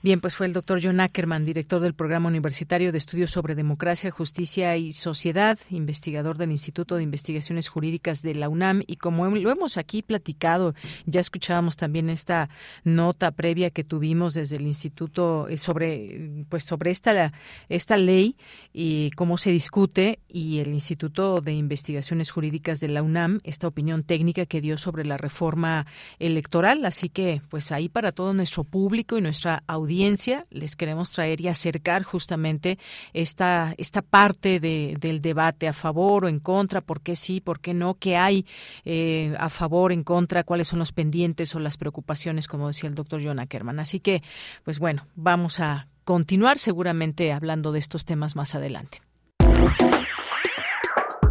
Bien, pues fue el doctor John Ackerman, director del Programa Universitario de Estudios sobre Democracia, Justicia y Sociedad, investigador del Instituto de Investigaciones Jurídicas de la UNAM. Y como lo hemos aquí platicado, ya escuchábamos también esta nota previa que tuvimos desde el Instituto eh, sobre, pues sobre esta, esta ley y cómo se discute y el Instituto de Investigaciones Jurídicas de la UNAM, esta opinión técnica que dio sobre la reforma electoral. Así que, pues ahí para todo nuestro público y nuestra audiencia les queremos traer y acercar justamente esta, esta parte de, del debate a favor o en contra, por qué sí, por qué no, qué hay eh, a favor, en contra, cuáles son los pendientes o las preocupaciones, como decía el doctor John Ackerman. Así que, pues bueno, vamos a continuar seguramente hablando de estos temas más adelante.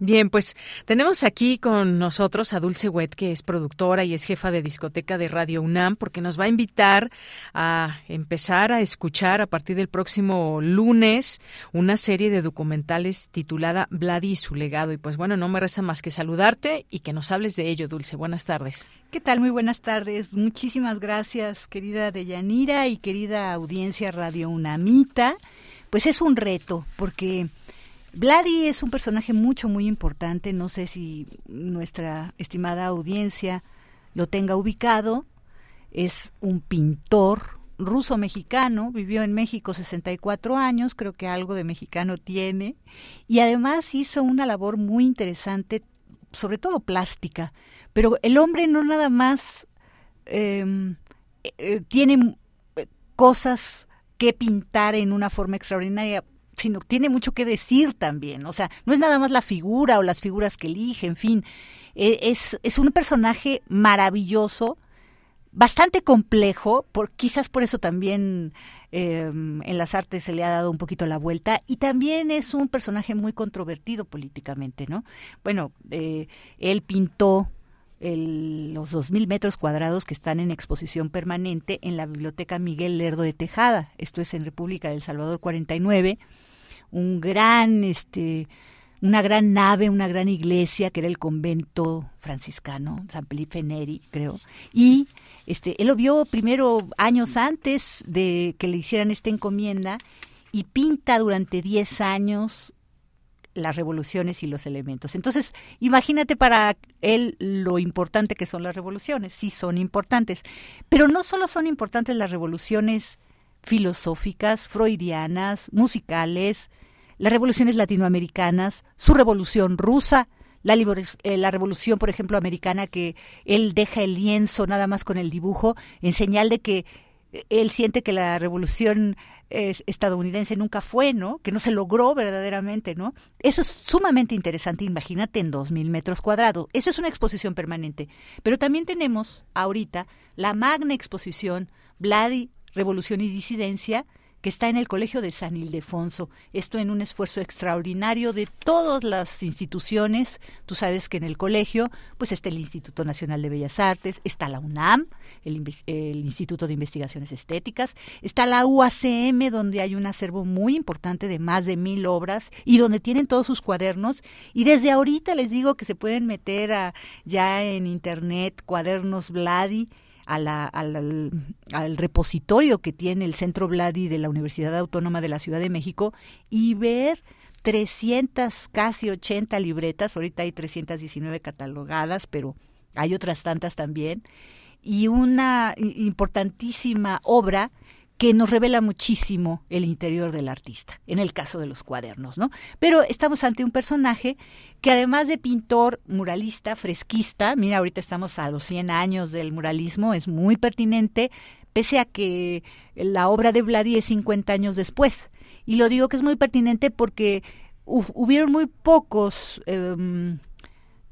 Bien, pues tenemos aquí con nosotros a Dulce Wet, que es productora y es jefa de discoteca de Radio UNAM, porque nos va a invitar a empezar a escuchar a partir del próximo lunes una serie de documentales titulada Vladi y su legado. Y pues bueno, no me resta más que saludarte y que nos hables de ello, Dulce. Buenas tardes. ¿Qué tal? Muy buenas tardes. Muchísimas gracias, querida Deyanira y querida audiencia Radio UNAMita. Pues es un reto, porque Vladi es un personaje mucho, muy importante. No sé si nuestra estimada audiencia lo tenga ubicado. Es un pintor ruso-mexicano, vivió en México 64 años, creo que algo de mexicano tiene, y además hizo una labor muy interesante, sobre todo plástica. Pero el hombre no nada más em, eh, tiene eh, cosas que pintar en una forma extraordinaria sino tiene mucho que decir también. O sea, no es nada más la figura o las figuras que elige, en fin. E, es, es un personaje maravilloso, bastante complejo, por, quizás por eso también em, en las artes se le ha dado un poquito la vuelta, y también es un personaje muy controvertido políticamente, ¿no? Bueno, eh, él pintó el, los 2.000 metros cuadrados que están en exposición permanente en la Biblioteca Miguel Lerdo de Tejada, esto es en República del Salvador 49, un gran, este, una gran nave, una gran iglesia, que era el convento franciscano, San Felipe Neri, creo. Y este, él lo vio primero años antes de que le hicieran esta encomienda y pinta durante 10 años las revoluciones y los elementos. Entonces, imagínate para él lo importante que son las revoluciones. Sí, son importantes. Pero no solo son importantes las revoluciones filosóficas, freudianas, musicales, las revoluciones latinoamericanas, su revolución rusa, la, eh, la, revolución, por ejemplo, americana, que él deja el lienzo nada más con el dibujo, en señal de que eh, él siente que la revolución eh, estadounidense nunca fue, ¿no? Que no se logró verdaderamente, ¿no? Eso es sumamente interesante, imagínate en dos mil metros cuadrados. Eso es una exposición permanente. Pero también tenemos ahorita la magna exposición Vladi Revolución y Disidencia, que está en el Colegio de San Ildefonso. Esto en un esfuerzo extraordinario de todas las instituciones. Tú sabes que en el colegio pues está el Instituto Nacional de Bellas Artes, está la UNAM, el, el Instituto de Investigaciones Estéticas, está la UACM, donde hay un acervo muy importante de más de mil obras y donde tienen todos sus cuadernos. Y desde ahorita les digo que se pueden meter a, ya en internet cuadernos Vladi al, al, repositorio que tiene el Centro Vladi de la Universidad Autónoma de la Ciudad de México y ver 300, casi 80 libretas, ahorita hay 319 catalogadas, pero hay otras tantas también, y una importantísima obra que nos revela muchísimo el interior del artista, en el caso de los cuadernos, ¿no? Pero estamos ante un personaje que además de pintor, muralista, fresquista, mira, ahorita estamos a los 100 años del muralismo, es muy pertinente, pese a que la obra de Vladi es 50 años después. Y lo digo que es muy pertinente porque hubieron muy pocos em,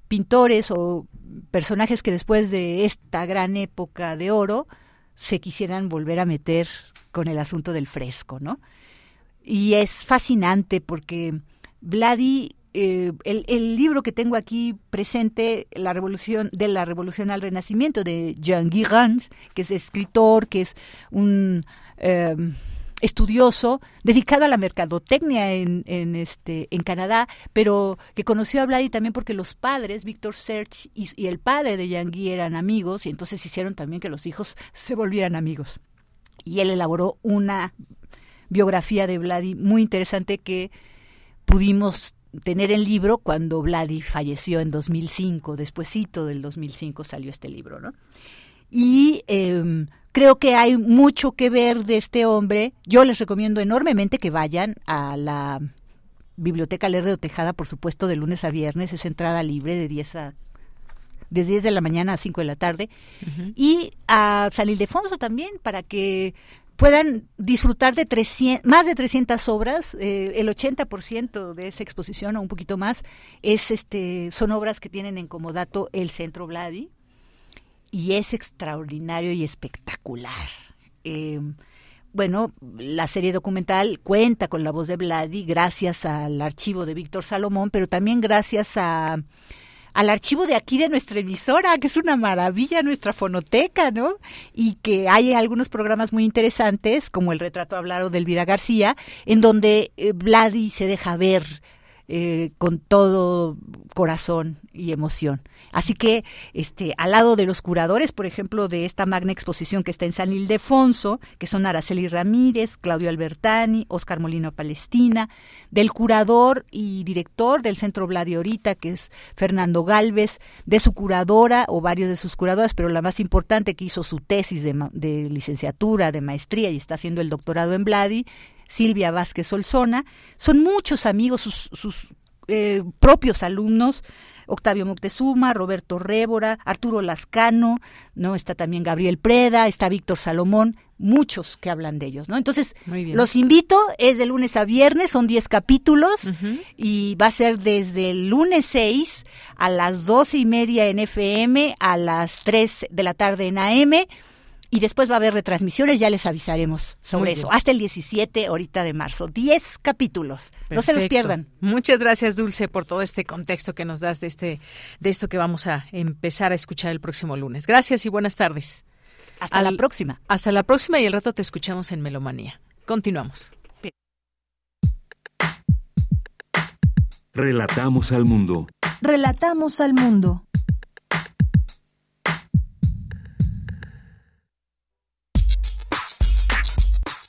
pintores o personajes que después de esta gran época de oro se quisieran volver a meter con el asunto del fresco, ¿no? Y es fascinante porque Vladi, eh, el, libro que tengo aquí presente, la revolución de la revolución al renacimiento de Jean Guirans, que es escritor, que es un eh, estudioso dedicado a la mercadotecnia en, en, este, en Canadá, pero que conoció a Vladi también porque los padres, Víctor Serge y, el padre de Yangui eran amigos y entonces hicieron también que los hijos se volvieran amigos. Y él elaboró una biografía de Vladi muy interesante que pudimos tener el libro cuando Vladi falleció en 2005, despuesito del 2005 salió este libro, ¿no? Y eh, Creo que hay mucho que ver de este hombre. Yo les recomiendo enormemente que vayan a la Biblioteca Lerdo Tejada, por supuesto, de lunes a viernes. Es entrada libre de 10 a desde 10 de la mañana a 5 de la tarde. Y a San Ildefonso también, para que puedan disfrutar de 300, más de 300 obras, eh, el 80% de esa exposición o un poquito más es este son obras que tienen en comodato el Centro Vladi y es extraordinario y espectacular. Eh, bueno, la serie documental cuenta con la voz de Vladi gracias al archivo de Víctor Salomón, pero también gracias a al archivo de aquí de nuestra emisora, que es una maravilla nuestra fonoteca, ¿no? Y que hay algunos programas muy interesantes, como el retrato hablado de Elvira García, en donde eh, Vladi se deja ver eh, con todo corazón y emoción. Así que, este, al lado de los curadores, por ejemplo, de esta magna exposición que está en San Ildefonso, que son Araceli Ramírez, Claudio Albertani, Oscar Molino Palestina, del curador y director del Centro Ahorita, que es Fernando Galvez, de su curadora o varios de sus curadoras, pero la más importante que hizo su tesis de, de licenciatura, de maestría y está haciendo el doctorado en Vladi, Silvia Vázquez Solzona, son muchos amigos, sus, eh, propios alumnos, Octavio Moctezuma, Roberto Révora, Arturo Lascano, ¿no? Está también Gabriel Preda, está Víctor Salomón, muchos que hablan de ellos, ¿no? Entonces, los invito, es de lunes a viernes, son 10 capítulos y va a ser desde el lunes 6 a las doce y media en FM, a las 3 de la tarde en AM y después va a haber retransmisiones, ya les avisaremos sobre eso. Hasta el 17 ahorita de marzo. 10 capítulos. No se los pierdan. Muchas gracias, Dulce, por todo este contexto que nos das de este de esto que vamos a empezar a escuchar el próximo lunes. Gracias y buenas tardes. Hasta la próxima. Hasta la próxima y el rato te escuchamos en Melomanía. Continuamos. Relatamos al mundo. Relatamos al mundo.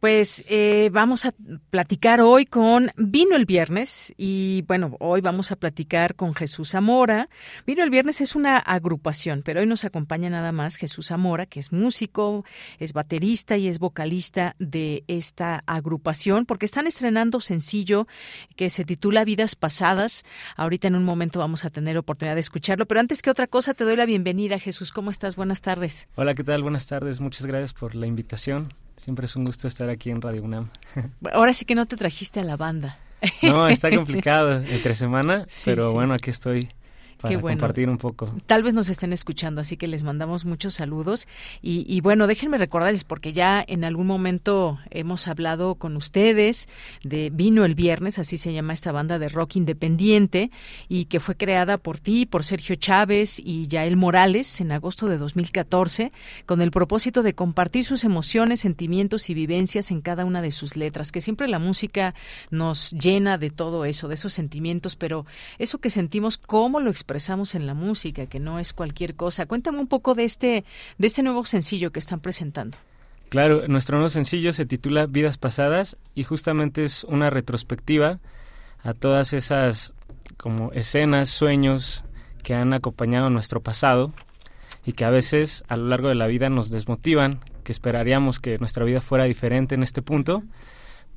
pues eh, vamos a platicar hoy con Vino el Viernes y bueno, hoy vamos a platicar con Jesús Zamora. Vino el Viernes es una agrupación, pero hoy nos acompaña nada más Jesús Zamora, que es músico, es baterista y es vocalista de esta agrupación, porque están estrenando sencillo que se titula Vidas Pasadas. Ahorita en un momento vamos a tener oportunidad de escucharlo, pero antes que otra cosa te doy la bienvenida, Jesús. ¿Cómo estás? Buenas tardes. Hola, ¿qué tal? Buenas tardes. Muchas gracias por la invitación. Siempre es un gusto estar aquí en Radio UNAM. Ahora sí que no te trajiste a la banda. No, está complicado entre semana, pero bueno, aquí estoy para compartir un poco. Tal vez nos estén escuchando, así que les mandamos muchos saludos. Y, bueno, déjenme recordarles, porque ya en algún momento hemos hablado con ustedes de Vino el Viernes, así se llama esta banda de rock independiente, y que fue creada por ti, por Sergio Chávez y Yael Morales en agosto de 2014, con el propósito de compartir sus emociones, sentimientos y vivencias en cada una de sus letras, que siempre la música nos llena de todo eso, de esos sentimientos, pero eso que sentimos, ¿cómo lo expresamos en la música, que no es cualquier cosa. Cuéntame un poco de este, de este nuevo sencillo que están presentando. Claro, nuestro nuevo sencillo se titula Vidas Pasadas y justamente es una retrospectiva a todas esas como escenas, sueños que han acompañado nuestro pasado y que a veces a lo largo de la vida nos desmotivan, que esperaríamos que nuestra vida fuera diferente en este punto,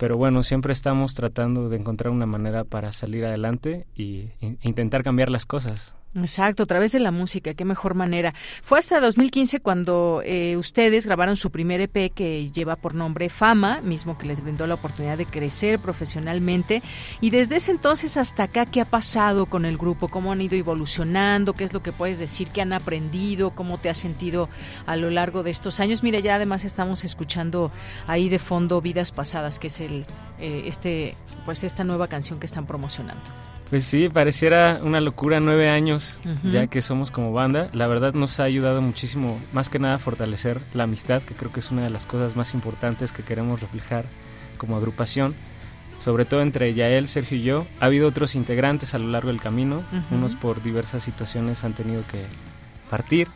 pero bueno, siempre estamos tratando de encontrar una manera para salir adelante y, e intentar cambiar las cosas. Exacto, a través de la música, qué mejor manera. Fue hasta 2015 cuando eh, ustedes grabaron su primer EP que lleva por nombre Fama, mismo que les brindó la oportunidad de crecer profesionalmente. Y desde ese entonces hasta acá, ¿qué ha pasado con el grupo? ¿Cómo han ido evolucionando? ¿Qué es lo que puedes decir? ¿Qué han aprendido? ¿Cómo te has sentido a lo largo de estos años? Mira, ya además estamos escuchando ahí de fondo Vidas Pasadas, que es el, eh, este, pues esta nueva canción que están promocionando. Pues sí, pareciera una locura nueve años ya que somos como banda. La verdad nos ha ayudado muchísimo, más que nada a fortalecer la amistad, que creo que es una de las cosas más importantes que queremos reflejar como agrupación. Sobre todo entre Yael, Sergio y yo. Ha habido otros integrantes a lo largo del camino, unos por diversas situaciones han tenido que partir,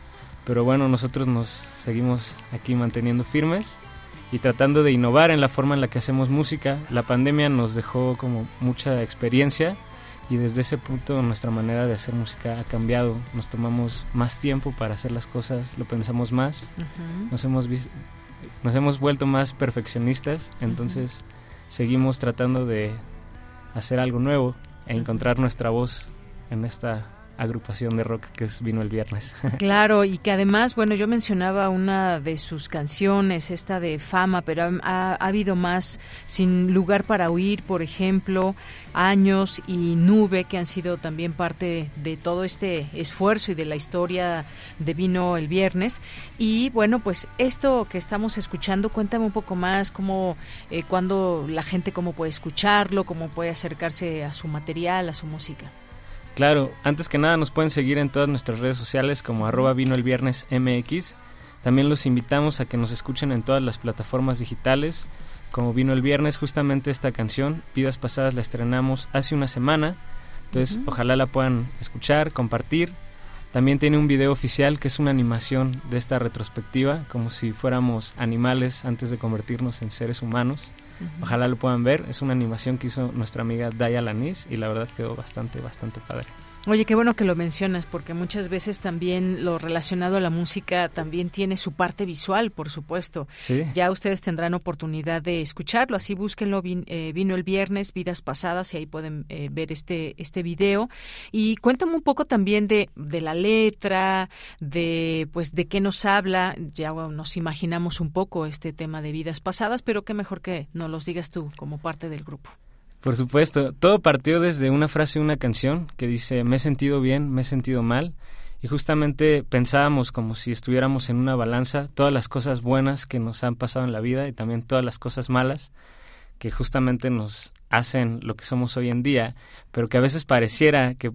pero bueno, nosotros nos seguimos aquí manteniendo firmes y tratando de innovar en la forma en la que hacemos música. La pandemia nos dejó como mucha experiencia y desde ese punto nuestra manera de hacer música ha cambiado. Nos tomamos más tiempo para hacer las cosas, lo pensamos más, nos, hemos nos hemos vuelto más perfeccionistas, entonces seguimos tratando de hacer algo nuevo e encontrar nuestra voz en esta agrupación de rock que es vino el viernes. Claro, y que además, bueno, yo mencionaba una de sus canciones, esta de fama, pero ha, habido más, Sin lugar para huir, por ejemplo, Años y Nube, que han sido también parte de todo este esfuerzo y de la historia de vino el viernes. Y bueno, pues esto que estamos escuchando, cuéntame un poco más cómo, eh, cuándo la gente, cómo puede escucharlo, cómo puede acercarse a su material, a su música. Claro, antes que nada nos pueden seguir en todas nuestras redes sociales como arroba vino el viernes MX. También los invitamos a que nos escuchen en todas las plataformas digitales. Como vino el viernes, justamente esta canción, Vidas Pasadas, la estrenamos hace una semana. Entonces, ojalá la puedan escuchar, compartir. También tiene un video oficial que es una animación de esta retrospectiva, como si fuéramos animales antes de convertirnos en seres humanos. Ojalá lo puedan ver. Es una animación que hizo nuestra amiga Daya Lanis y la verdad quedó bastante, bastante padre. Oye, qué bueno que lo mencionas, porque muchas veces también lo relacionado a la música también tiene su parte visual, por supuesto. Sí. Ya ustedes tendrán oportunidad de escucharlo, así búsquenlo, eh, vino el viernes, Vidas Pasadas, y ahí pueden eh, ver este, este video. Y cuéntame un poco también de, de la letra, de pues de qué nos habla, ya nos imaginamos un poco este tema de Vidas Pasadas, pero qué mejor que nos los digas tú como parte del grupo. Por supuesto, todo partió desde una frase de una canción que dice me he sentido bien, me he sentido mal y justamente pensábamos como si estuviéramos en una balanza todas las cosas buenas que nos han pasado en la vida y también todas las cosas malas que justamente nos hacen lo que somos hoy en día, pero que a veces pareciera que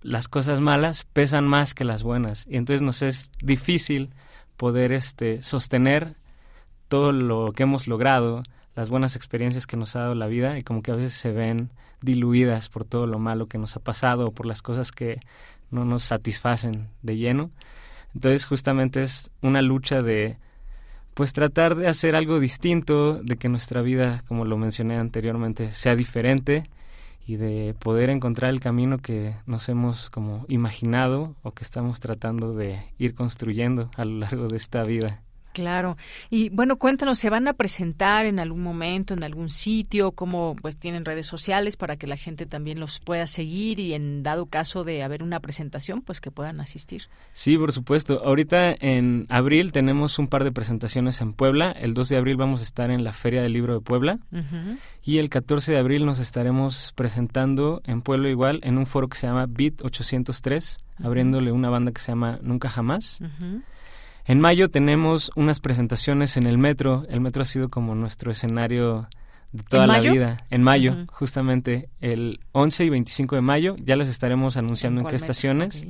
las cosas malas pesan más que las buenas. Y entonces nos es difícil poder este sostener todo lo que hemos logrado las buenas experiencias que nos ha dado la vida y como que a veces se ven diluidas por todo lo malo que nos ha pasado o por las cosas que no nos satisfacen de lleno. Entonces justamente es una lucha de pues tratar de hacer algo distinto, de que nuestra vida, como lo mencioné anteriormente, sea diferente y de poder encontrar el camino que nos hemos como imaginado o que estamos tratando de ir construyendo a lo largo de esta vida. Claro. Y bueno, cuéntanos, ¿se van a presentar en algún momento, en algún sitio? ¿Cómo pues tienen redes sociales para que la gente también los pueda seguir y en dado caso de haber una presentación, pues que puedan asistir? Sí, por supuesto. Ahorita en abril tenemos un par de presentaciones en Puebla. El 2 de abril vamos a estar en la Feria del Libro de Puebla. Y el 14 de abril nos estaremos presentando en Puebla igual en un foro que se llama Beat 803, abriéndole una banda que se llama Nunca Jamás. En mayo tenemos unas presentaciones en el metro. El metro ha sido como nuestro escenario de toda la vida. En mayo, justamente el 11 y 25 de mayo, ya les estaremos anunciando en, qué estaciones.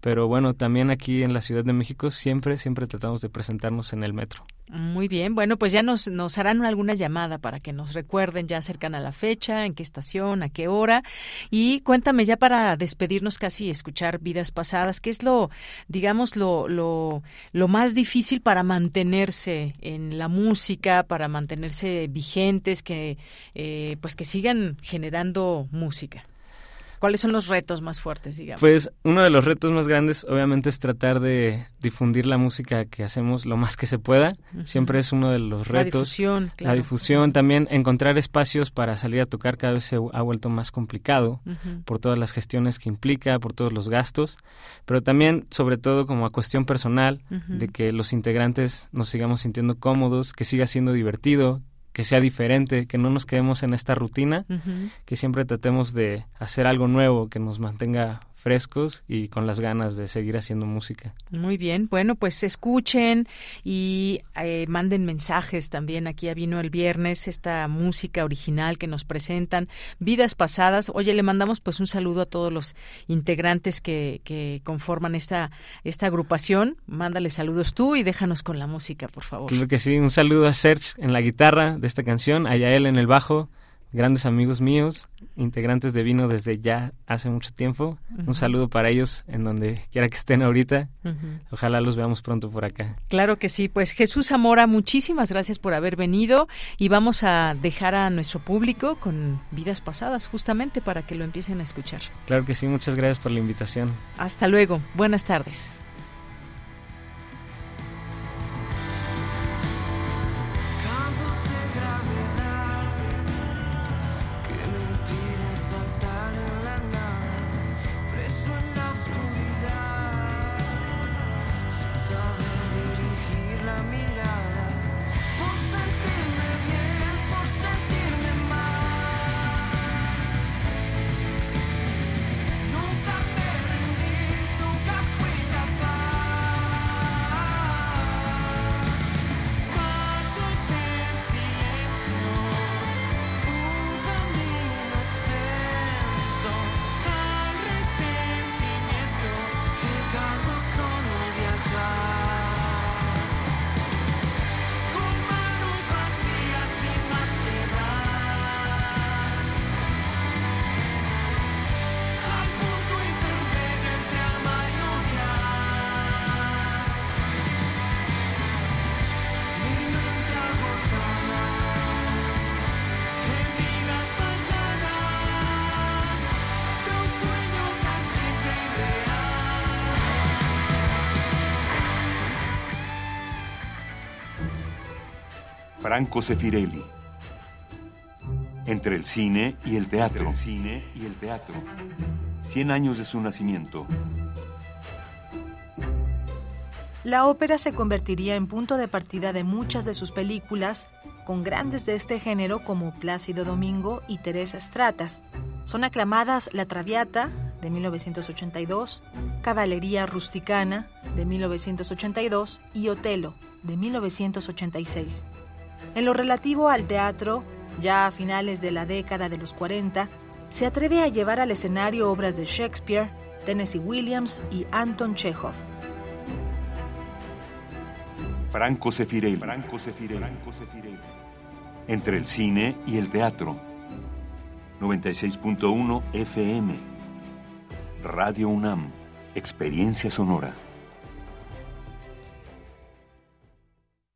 Pero bueno, también aquí en la Ciudad de México siempre, siempre tratamos de presentarnos en el metro. Muy bien, bueno, pues ya nos, nos harán alguna llamada para que nos recuerden ya cercan a la fecha, en qué estación, a qué hora. Y cuéntame ya para despedirnos casi, escuchar vidas pasadas, ¿qué es lo, digamos, lo, lo, lo más difícil para mantenerse en la música, para mantenerse vigentes, que eh, pues que sigan generando música? ¿Cuáles son los retos más fuertes, digamos? Pues uno de los retos más grandes obviamente es tratar de difundir la música que hacemos lo más que se pueda. Siempre es uno de los retos. La difusión, La difusión, también encontrar espacios para salir a tocar cada vez se ha vuelto más complicado por todas las gestiones que implica, por todos los gastos, pero también sobre todo como a cuestión personal de que los integrantes nos sigamos sintiendo cómodos, que siga siendo divertido, que sea diferente, que no nos quedemos en esta rutina, que siempre tratemos de hacer algo nuevo, que nos mantenga frescos y con las ganas de seguir haciendo música. Muy bien, bueno, pues escuchen y eh, manden mensajes también. Aquí a Vino el Viernes, esta música original que nos presentan, Vidas Pasadas. Oye, le mandamos pues un saludo a todos los integrantes que, que conforman esta, esta agrupación. Mándale saludos tú y déjanos con la música, por favor. Claro que sí, un saludo a Serge en la guitarra de esta canción, a Yael en el bajo, grandes amigos míos, integrantes de Vino desde ya hace mucho tiempo. Un saludo para ellos en donde quiera que estén ahorita. Ojalá los veamos pronto por acá. Claro que sí. Pues Jesús Zamora, muchísimas gracias por haber venido y vamos a dejar a nuestro público con vidas pasadas justamente para que lo empiecen a escuchar. Claro que sí. Muchas gracias por la invitación. Hasta luego. Buenas tardes. Franco Sefirelli. Entre el cine y el teatro. el cine y el teatro. Cien años de su nacimiento. La ópera se convertiría en punto de partida de muchas de sus películas, con grandes de este género como Plácido Domingo y Teresa Stratas. Son aclamadas La Traviata, de 1982, Caballería Rusticana, de 1982, y Otelo, de 1986. En lo relativo al teatro, ya a finales de la década de los 40, se atreve a llevar al escenario obras de Shakespeare, Tennessee Williams y Anton Chekhov. Franco Sefirelli. Entre el cine y el teatro. 96.1 FM. Radio UNAM. Experiencia sonora.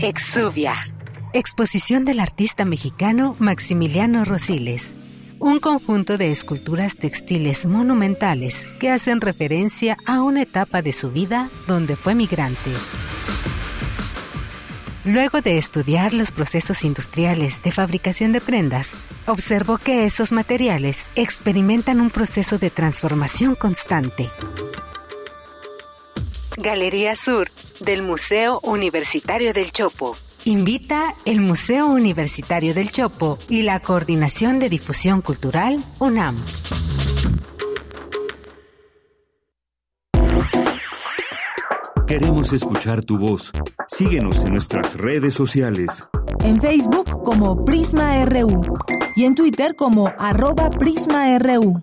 Exuvia. Exposición del artista mexicano Maximiliano Rosiles. Un conjunto de esculturas textiles monumentales que hacen referencia a una etapa de su vida donde fue migrante. Luego de estudiar los procesos industriales de fabricación de prendas, observó que esos materiales experimentan un proceso de transformación constante. Galería Sur del Museo Universitario del Chopo. Invita el Museo Universitario del Chopo y la Coordinación de Difusión Cultural UNAM. Queremos escuchar tu voz. Síguenos en nuestras redes sociales. En Facebook como Prisma RU y en Twitter como arroba PrismaRU.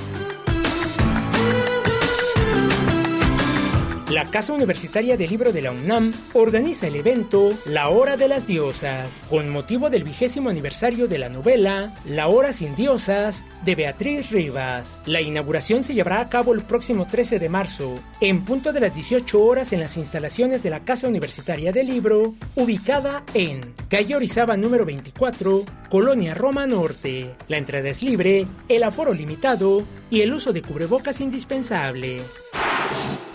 La Casa Universitaria del Libro de la UNAM organiza el evento La Hora de las Diosas, con motivo del vigésimo aniversario de la novela La Hora sin Diosas de Beatriz Rivas. La inauguración se llevará a cabo el próximo 13 de marzo, en punto de las 18 horas en las instalaciones de la Casa Universitaria del Libro, ubicada en calle Orizaba número 24, Colonia Roma Norte. La entrada es libre, el aforo limitado y el uso de cubrebocas indispensable.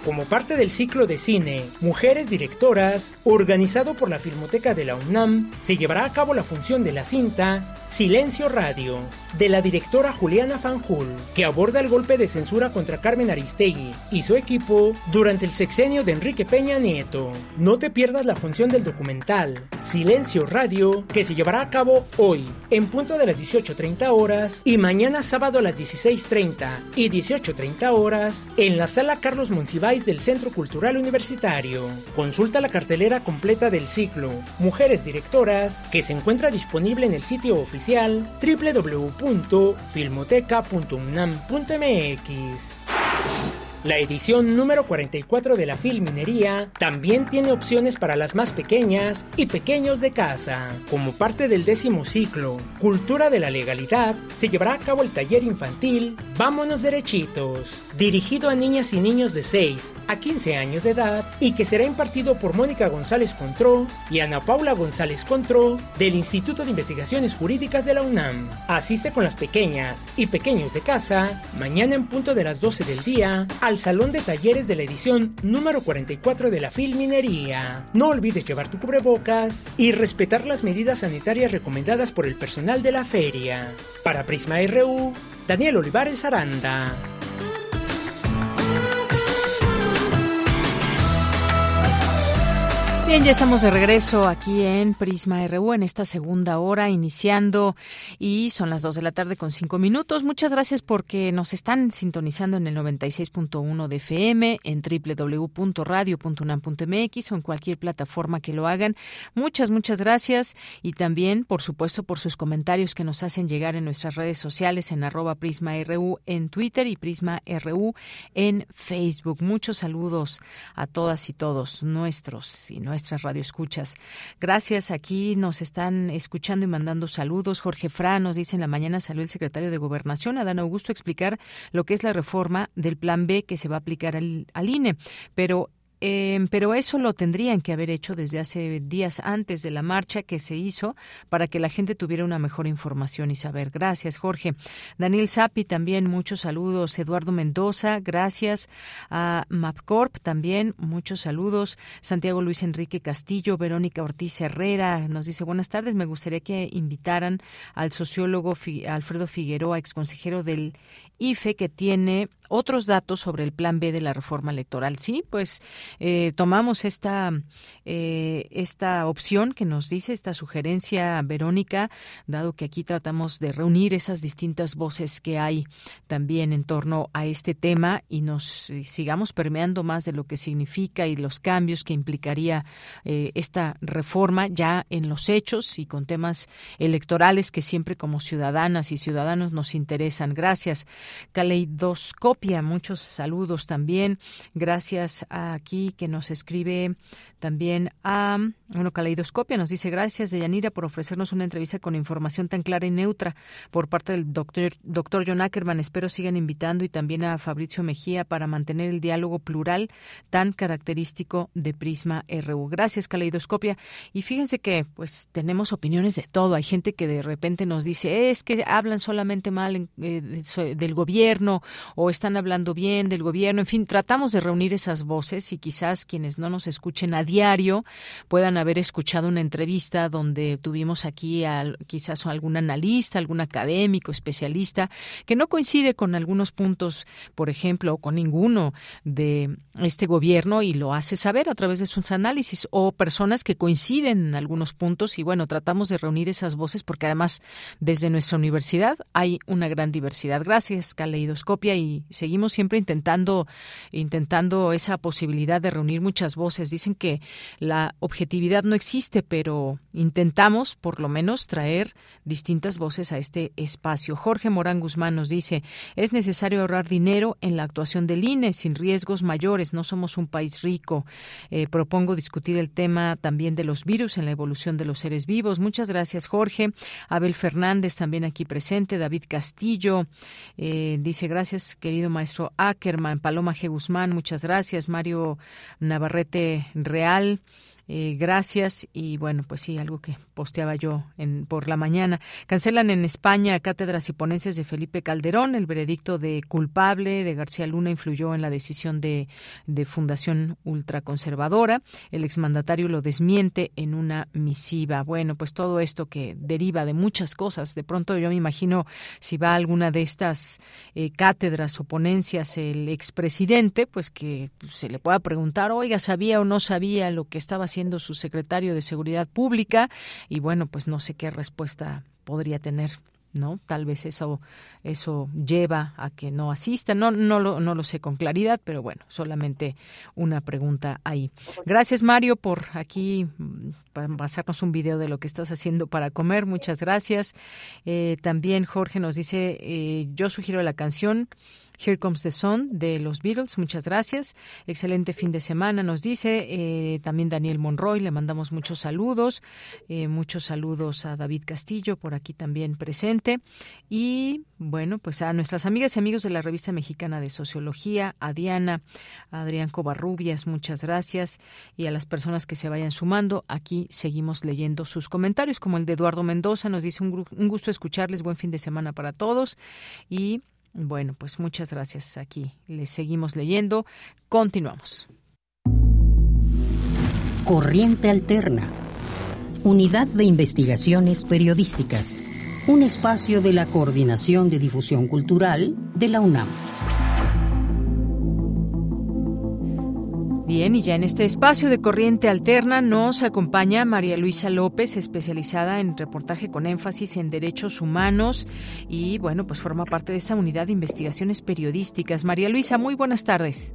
Como parte del ciclo de cine Mujeres Directoras, organizado por la Filmoteca de la UNAM, se llevará a cabo la función de la cinta Silencio Radio, de la directora Juliana Fanjul, que aborda el golpe de censura contra Carmen Aristegui y su equipo durante el sexenio de Enrique Peña Nieto. No te pierdas la función del documental Silencio Radio, que se llevará a cabo hoy, en punto de las 18.30 horas, y mañana sábado a las 16.30 y 18.30 horas, en la sala Carlos Monsiváis del Centro Cultural Universitario. Consulta la cartelera completa del ciclo Mujeres Directoras, que se encuentra disponible en el sitio oficial www.filmoteca.unam.mx. La edición número 44 de la Filminería también tiene opciones para las más pequeñas y pequeños de casa. Como parte del décimo ciclo, Cultura de la Legalidad, se llevará a cabo el taller infantil Vámonos Derechitos, dirigido a niñas y niños de 6 a 15 años de edad y que será impartido por Mónica González Contró y Ana Paula González Contró del Instituto de Investigaciones Jurídicas de la UNAM. Asiste con las pequeñas y pequeños de casa mañana en punto de las 12 del día al Salón de Talleres de la edición número 44 de la Filminería. No olvides llevar tu cubrebocas y respetar las medidas sanitarias recomendadas por el personal de la feria. Para Prisma RU, Daniel Olivares Aranda. Bien, ya estamos de regreso aquí en Prisma RU en esta segunda hora, iniciando y son las 2 de la tarde con 5 minutos. Muchas gracias porque nos están sintonizando en el 96.1 de FM, en www.radio.unam.mx o en cualquier plataforma que lo hagan. Muchas, muchas gracias y también, por supuesto, por sus comentarios que nos hacen llegar en nuestras redes sociales en arroba Prisma RU en Twitter y Prisma RU en Facebook. Muchos saludos a todas y todos nuestros y nuestros nuestras radioescuchas. Gracias, aquí nos están escuchando y mandando saludos. Jorge Fra nos dice en la mañana salió el secretario de Gobernación, Adán Augusto, a explicar lo que es la reforma del Plan B que se va a aplicar al, al INE. Pero em, pero eso lo tendrían que haber hecho desde hace días antes de la marcha que se hizo para que la gente tuviera una mejor información y saber. Gracias, Jorge. Daniel Sapi también, muchos saludos. Eduardo Mendoza, gracias. A Mapcorp también, muchos saludos. Santiago Luis Enrique Castillo, Verónica Ortiz Herrera nos dice buenas tardes. Me gustaría que invitaran al sociólogo Alfredo Figueroa, exconsejero del IFE, que tiene otros datos sobre el plan B de la reforma electoral. Sí, pues eh, tomamos esta, eh, esta opción que nos dice, esta sugerencia, Verónica, dado que aquí tratamos de reunir esas distintas voces que hay también en torno a este tema y nos eh, sigamos permeando más de lo que significa y los cambios que implicaría esta reforma ya en los hechos y con temas electorales que siempre como ciudadanas y ciudadanos nos interesan. Gracias. Caleidoscopio Muchos saludos también. Gracias a aquí que nos escribe también a, bueno, Caleidoscopia nos dice gracias, Deyanira, por ofrecernos una entrevista con información tan clara y neutra por parte del doctor, doctor John Ackerman. Espero sigan invitando y también a Fabricio Mejía para mantener el diálogo plural tan característico de Prisma RU. Gracias, Caleidoscopia. Y fíjense que pues tenemos opiniones de todo. Hay gente que de repente nos dice, es que hablan solamente mal eh, del gobierno o están hablando bien del gobierno. En fin, tratamos de reunir esas voces y quizás quienes no nos escuchen a diario puedan haber escuchado una entrevista donde tuvimos aquí al, quizás algún analista, algún académico, especialista, que no coincide con algunos puntos, por ejemplo, o con ninguno de este gobierno y lo hace saber a través de sus análisis, o personas que coinciden en algunos puntos y bueno, tratamos de reunir esas voces porque además desde nuestra universidad hay una gran diversidad. Gracias, Caleidoscopia, y seguimos siempre intentando, intentando esa posibilidad de reunir muchas voces. Dicen que la objetividad no existe, pero intentamos por lo menos traer distintas voces a este espacio. Jorge Morán Guzmán nos dice, es necesario ahorrar dinero en la actuación del INE sin riesgos mayores, no somos un país rico. Eh, propongo discutir el tema también de los virus en la evolución de los seres vivos. Muchas gracias, Jorge. Abel Fernández también aquí presente, David Castillo eh, dice, gracias, querido maestro Ackerman, Paloma G. Guzmán, muchas gracias, Mario Navarrete Real Real eh, gracias y bueno, pues sí, algo que posteaba yo en, por la mañana. Cancelan en España cátedras y ponencias de Felipe Calderón. El veredicto de culpable de García Luna influyó en la decisión de, de Fundación Ultraconservadora. El exmandatario lo desmiente en una misiva. Bueno, pues todo esto que deriva de muchas cosas. De pronto yo me imagino si va a alguna de estas eh, cátedras o ponencias el expresidente, pues que se le pueda preguntar, oiga, ¿sabía o no sabía? lo que estaba haciendo su secretario de Seguridad Pública y bueno, pues no sé qué respuesta podría tener. ¿no? Tal vez eso eso lleva a que no asista, no no lo no lo sé con claridad, pero bueno, solamente una pregunta ahí. Gracias Mario por aquí mm, pasarnos un video de lo que estás haciendo para comer, muchas gracias. Eh, también Jorge nos dice, eh, yo sugiero la canción Here Comes the Sun de los Beatles. Muchas gracias. Excelente fin de semana, nos dice eh, también Daniel Monroy. Le mandamos muchos saludos. Eh, muchos saludos a David Castillo, por aquí también presente. Y bueno, pues a nuestras amigas y amigos de la Revista Mexicana de Sociología, a Diana, a Adrián Covarrubias, muchas gracias. Y a las personas que se vayan sumando, aquí seguimos leyendo sus comentarios, como el de Eduardo Mendoza. Nos dice un, un gusto escucharles. Buen fin de semana para todos. Y bueno, pues muchas gracias. Aquí les seguimos leyendo. Continuamos. Corriente Alterna. Unidad de Investigaciones Periodísticas. Un espacio de la Coordinación de Difusión Cultural de la UNAM. Bien, y ya en este espacio de corriente alterna nos acompaña María Luisa López, especializada en reportaje con énfasis en derechos humanos y, bueno, pues forma parte de esta unidad de investigaciones periodísticas. María Luisa, muy buenas tardes.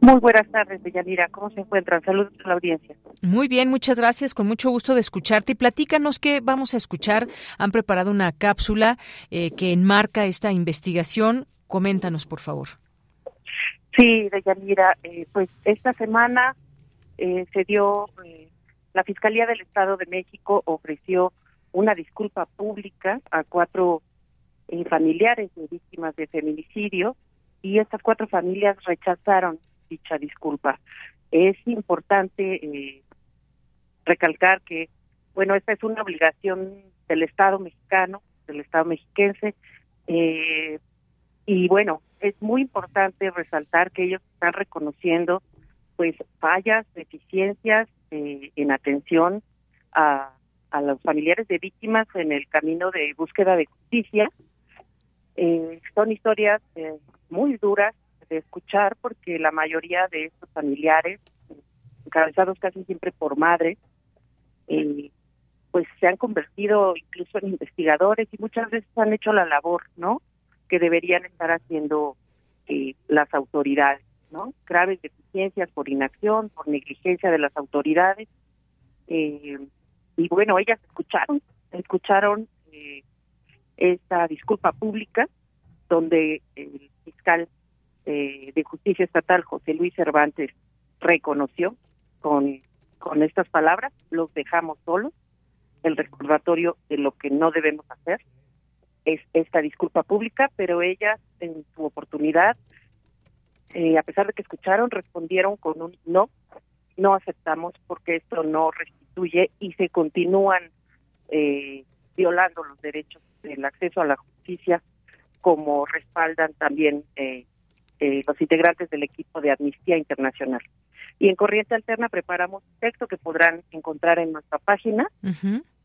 Muy buenas tardes, Deyanira. ¿Cómo se encuentran? Saludos a la audiencia. Muy bien, muchas gracias. Con mucho gusto de escucharte. Y platícanos qué vamos a escuchar. Han preparado una cápsula eh, que enmarca esta investigación. Coméntanos, por favor. Sí, Deyanira, eh, pues esta semana eh, se dio, eh, la Fiscalía del Estado de México ofreció una disculpa pública a cuatro familiares de víctimas de feminicidio y estas cuatro familias rechazaron dicha disculpa. Es importante eh, recalcar que, bueno, esta es una obligación del Estado mexicano, del Estado mexiquense, eh, y bueno, es muy importante resaltar que ellos están reconociendo pues fallas, deficiencias eh, en atención a, a los familiares de víctimas en el camino de búsqueda de justicia. Eh, son historias eh, muy duras de escuchar porque la mayoría de estos familiares, encabezados casi siempre por madres, eh, pues se han convertido incluso en investigadores y muchas veces han hecho la labor, ¿no? Que deberían estar haciendo eh, las autoridades, ¿no? Graves deficiencias por inacción, por negligencia de las autoridades. Eh, y bueno, ellas escucharon, escucharon eh, esta disculpa pública donde el fiscal eh, de justicia estatal, José Luis Cervantes, reconoció con, con estas palabras, los dejamos solos, el recordatorio de lo que no debemos hacer es esta disculpa pública, pero ellas en su oportunidad, eh, a pesar de que escucharon, respondieron con un no, no aceptamos porque esto no restituye y se continúan eh, violando los derechos del acceso a la justicia como respaldan también eh, eh, los integrantes del equipo de Amnistía Internacional. Y en Corriente Alterna preparamos un texto que podrán encontrar en nuestra página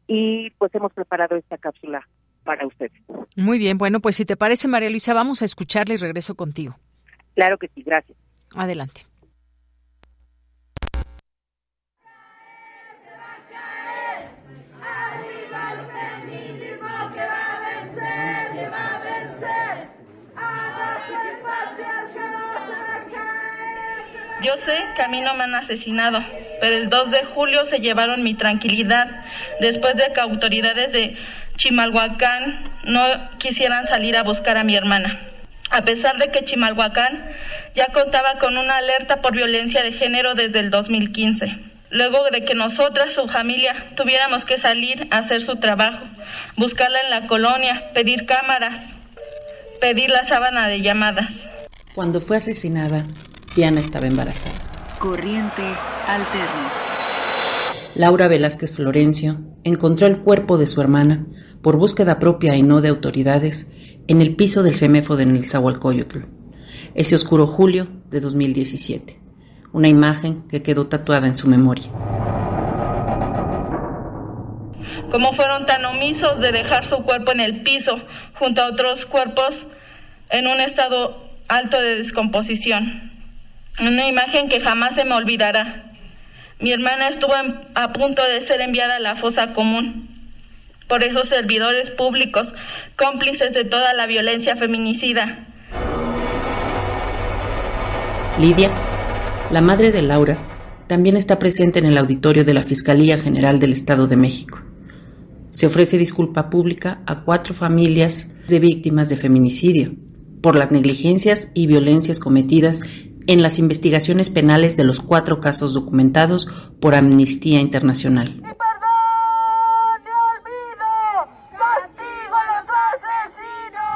y pues hemos preparado esta cápsula para ustedes. Muy bien, bueno, pues si te parece, María Luisa, vamos a escucharla y regreso contigo. Claro que sí, gracias. Adelante. Yo sé que a mí no me han asesinado, pero el 2 de julio se llevaron mi tranquilidad después de que autoridades de Chimalhuacán no quisieran salir a buscar a mi hermana. A pesar de que Chimalhuacán ya contaba con una alerta por violencia de género desde el 2015. Luego de que nosotras, su familia, tuviéramos que salir a hacer su trabajo, buscarla en la colonia, pedir cámaras, pedir la sábana de llamadas. Cuando fue asesinada, Diana estaba embarazada. Corriente alterna. Laura Velázquez Florencio encontró el cuerpo de su hermana, por búsqueda propia y no de autoridades, en el piso del CEMEFO de Nezahualcóyotl, ese oscuro julio de 2017. Una imagen que quedó tatuada en su memoria. Como fueron tan omisos de dejar su cuerpo en el piso junto a otros cuerpos en un estado alto de descomposición. Una imagen que jamás se me olvidará. Mi hermana estuvo a punto de ser enviada a la fosa común por esos servidores públicos cómplices de toda la violencia feminicida. Lidia, la madre de Laura, también está presente en el auditorio de la Fiscalía General del Estado de México. Se ofrece disculpa pública a cuatro familias de víctimas de feminicidio por las negligencias y violencias cometidas en las investigaciones penales de los cuatro casos documentados por Amnistía Internacional.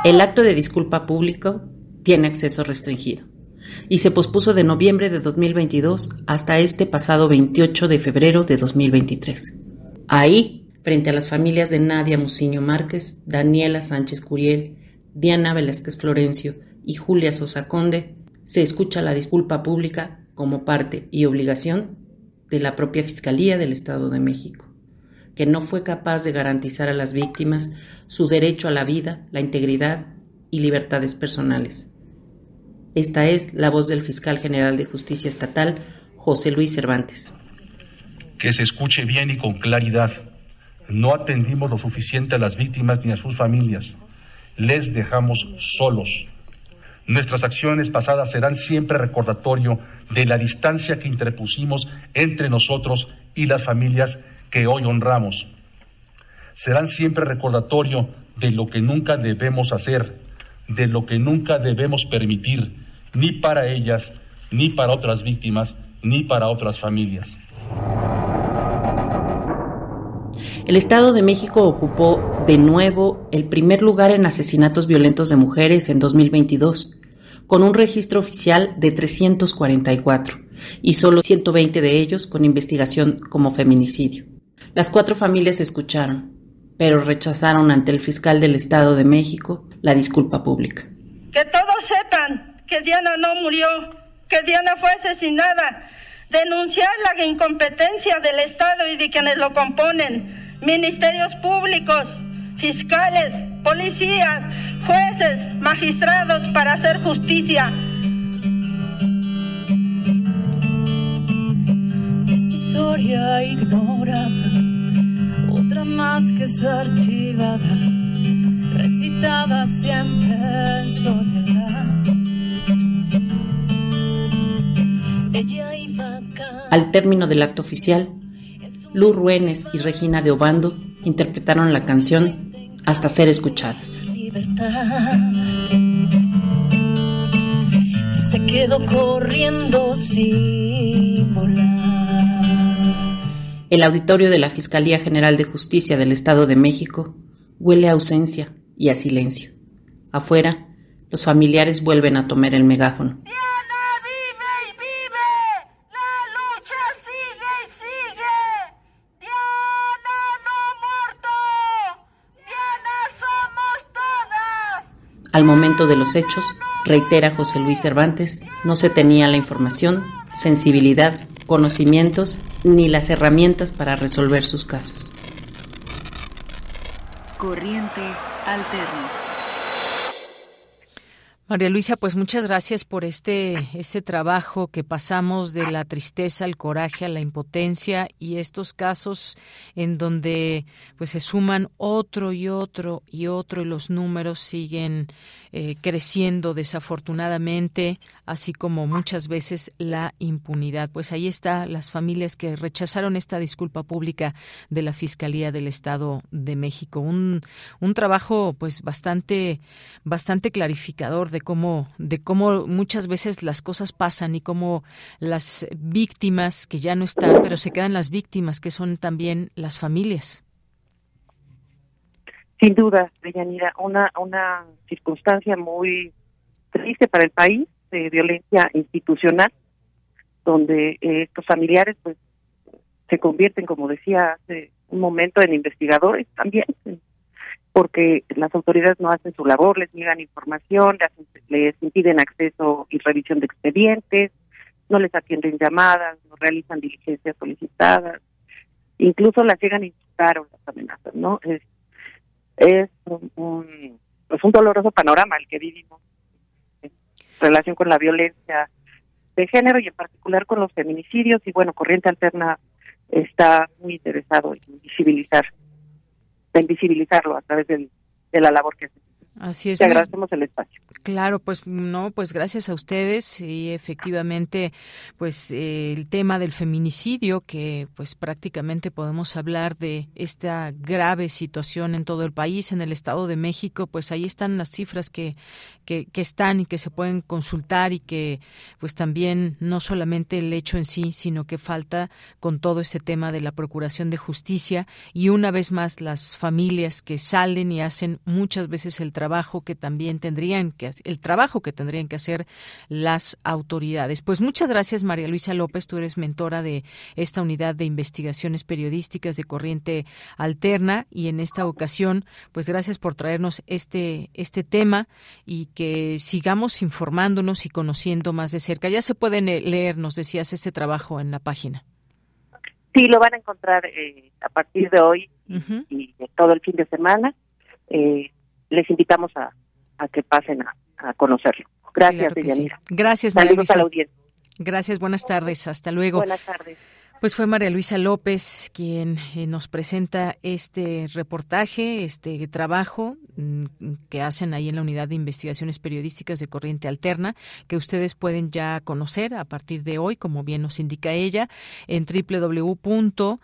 El acto de disculpa público tiene acceso restringido y se pospuso de noviembre de 2022 hasta este pasado 28 de febrero de 2023. Ahí, frente a las familias de Nadia Muciño Márquez, Daniela Sánchez Curiel, Diana Velázquez Florencio y Julia Sosa Conde, se escucha la disculpa pública como parte y obligación de la propia Fiscalía del Estado de México, que no fue capaz de garantizar a las víctimas su derecho a la vida, la integridad y libertades personales. Esta es la voz del fiscal general de justicia estatal, José Luis Cervantes. Que se escuche bien y con claridad. No atendimos lo suficiente a las víctimas ni a sus familias. Les dejamos solos Nuestras acciones pasadas serán siempre recordatorio de la distancia que interpusimos entre nosotros y las familias que hoy honramos. Serán siempre recordatorio de lo que nunca debemos hacer, de lo que nunca debemos permitir, ni para ellas, ni para otras víctimas, ni para otras familias. El Estado de México ocupó de nuevo el primer lugar en asesinatos violentos de mujeres en 2022, con un registro oficial de 344 y solo 120 de ellos con investigación como feminicidio. Las cuatro familias escucharon, pero rechazaron ante el fiscal del Estado de México la disculpa pública. Que todos sepan que Diana no murió, que Diana fue asesinada. Denunciar la incompetencia del Estado y de quienes lo componen, ministerios públicos, fiscales, policías, jueces, magistrados para hacer justicia. Esta historia ignorada, otra más que es archivada, recitada siempre en soledad. Al término del acto oficial, Lu Ruenes y Regina de Obando interpretaron la canción hasta ser escuchadas. Se quedó corriendo sin volar. El auditorio de la Fiscalía General de Justicia del Estado de México huele a ausencia y a silencio. Afuera, los familiares vuelven a tomar el megáfono. Al momento de los hechos, reitera José Luis Cervantes, no se tenía la información, sensibilidad, conocimientos ni las herramientas para resolver sus casos. Corriente alterna. María Luisa, pues muchas gracias por este, este trabajo que pasamos de la tristeza al coraje, a la impotencia y estos casos en donde pues se suman otro y otro y otro y los números siguen eh, creciendo desafortunadamente, así como muchas veces la impunidad. Pues ahí está las familias que rechazaron esta disculpa pública de la Fiscalía del Estado de México. Un, un trabajo pues bastante, bastante clarificador de cómo, de cómo muchas veces las cosas pasan y cómo las víctimas que ya no están, pero se quedan las víctimas, que son también las familias. Sin duda, Deyanira, una, una circunstancia muy triste para el país de violencia institucional, donde eh, estos familiares pues se convierten, como decía hace un momento, en investigadores también, porque las autoridades no hacen su labor, les niegan información, les, impiden acceso y revisión de expedientes, no les atienden llamadas, no realizan diligencias solicitadas, incluso las llegan a insultar o las amenazas, ¿no? Es, es un, pues un doloroso panorama el que vivimos en relación con la violencia de género y en particular con los feminicidios y bueno, Corriente Alterna está muy interesado en visibilizar, en visibilizarlo a través del, de la labor que hace. Así es. Te agradecemos el espacio. Claro, pues no, pues gracias a ustedes y efectivamente, pues eh, el tema del feminicidio que pues prácticamente podemos hablar de esta grave situación en todo el país, en el Estado de México, pues ahí están las cifras que, que, que están y que se pueden consultar y que pues también no solamente el hecho en sí, sino que falta con todo ese tema de la procuración de justicia y una vez más las familias que salen y hacen muchas veces el trabajo que también tendrían que el trabajo que tendrían que hacer las autoridades. Pues muchas gracias, María Luisa López. Tú eres mentora de esta unidad de investigaciones periodísticas de Corriente Alterna y en esta ocasión, pues gracias por traernos este, este tema y que sigamos informándonos y conociendo más de cerca. Ya se pueden eh, leer, nos decías, este trabajo en la página. Sí, lo van a encontrar eh, a partir de hoy y de todo el fin de semana. Eh, les invitamos a, a que pasen a, a conocerlo. Gracias, claro Gracias, María Saludos a la audiencia. Gracias, buenas tardes, hasta luego. Buenas tardes. Pues fue María Luisa López quien eh, nos presenta este reportaje, este trabajo mm, que hacen ahí en la Unidad de Investigaciones Periodísticas de Corriente Alterna, que ustedes pueden ya conocer a partir de hoy, como bien nos indica ella, en www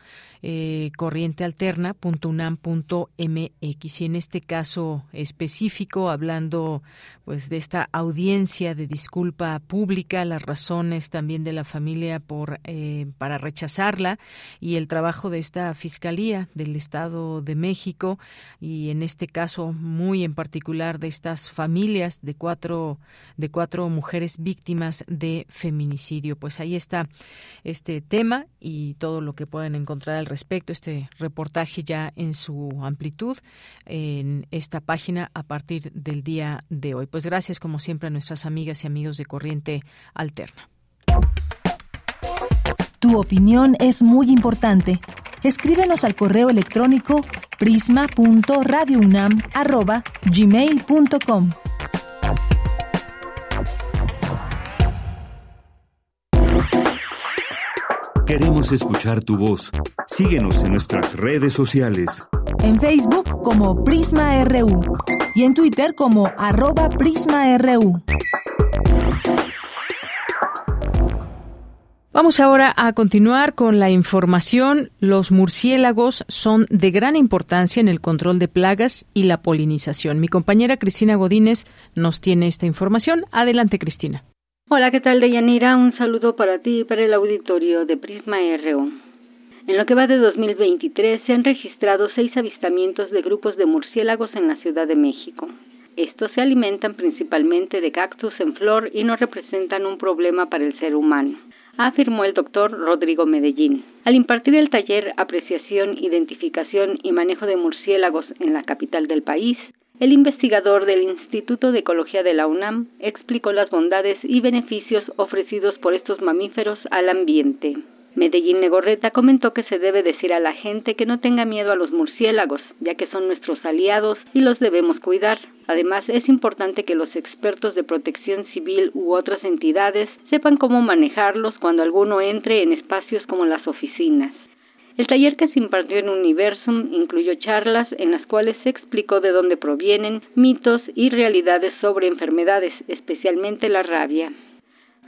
eh, corrientealterna.unam.mx y en este caso específico hablando pues de esta audiencia de disculpa pública las razones también de la familia por eh, para rechazarla y el trabajo de esta fiscalía del Estado de México y en este caso muy en particular de estas familias de cuatro de cuatro mujeres víctimas de feminicidio. Pues ahí está este tema y todo lo que pueden encontrar al respecto, este reportaje ya en su amplitud en esta página a partir del día de hoy. Pues gracias como siempre a nuestras amigas y amigos de Corriente Alterna. Tu opinión es muy importante. Escríbenos al correo electrónico prisma.radiounam@gmail.com. Queremos escuchar tu voz. Síguenos en nuestras redes sociales. En Facebook como Prisma RU y en Twitter como arroba PrismaRU. Vamos ahora a continuar con la información. Los murciélagos son de gran importancia en el control de plagas y la polinización. Mi compañera Cristina Godínez nos tiene esta información. Adelante, Cristina. Hola, ¿qué tal, Deyanira? Un saludo para ti y para el auditorio de Prisma RU. En lo que va de 2023 se han registrado seis avistamientos de grupos de murciélagos en la Ciudad de México. Estos se alimentan principalmente de cactus en flor y no representan un problema para el ser humano afirmó el doctor Rodrigo Medellín. Al impartir el taller Apreciación, Identificación y Manejo de Murciélagos en la capital del país, el investigador del Instituto de Ecología de la UNAM explicó las bondades y beneficios ofrecidos por estos mamíferos al ambiente. Medellín Negorreta comentó que se debe decir a la gente que no tenga miedo a los murciélagos, ya que son nuestros aliados y los debemos cuidar. Además, es importante que los expertos de protección civil u otras entidades sepan cómo manejarlos cuando alguno entre en espacios como las oficinas. El taller que se impartió en Universum incluyó charlas en las cuales se explicó de dónde provienen mitos y realidades sobre enfermedades, especialmente la rabia.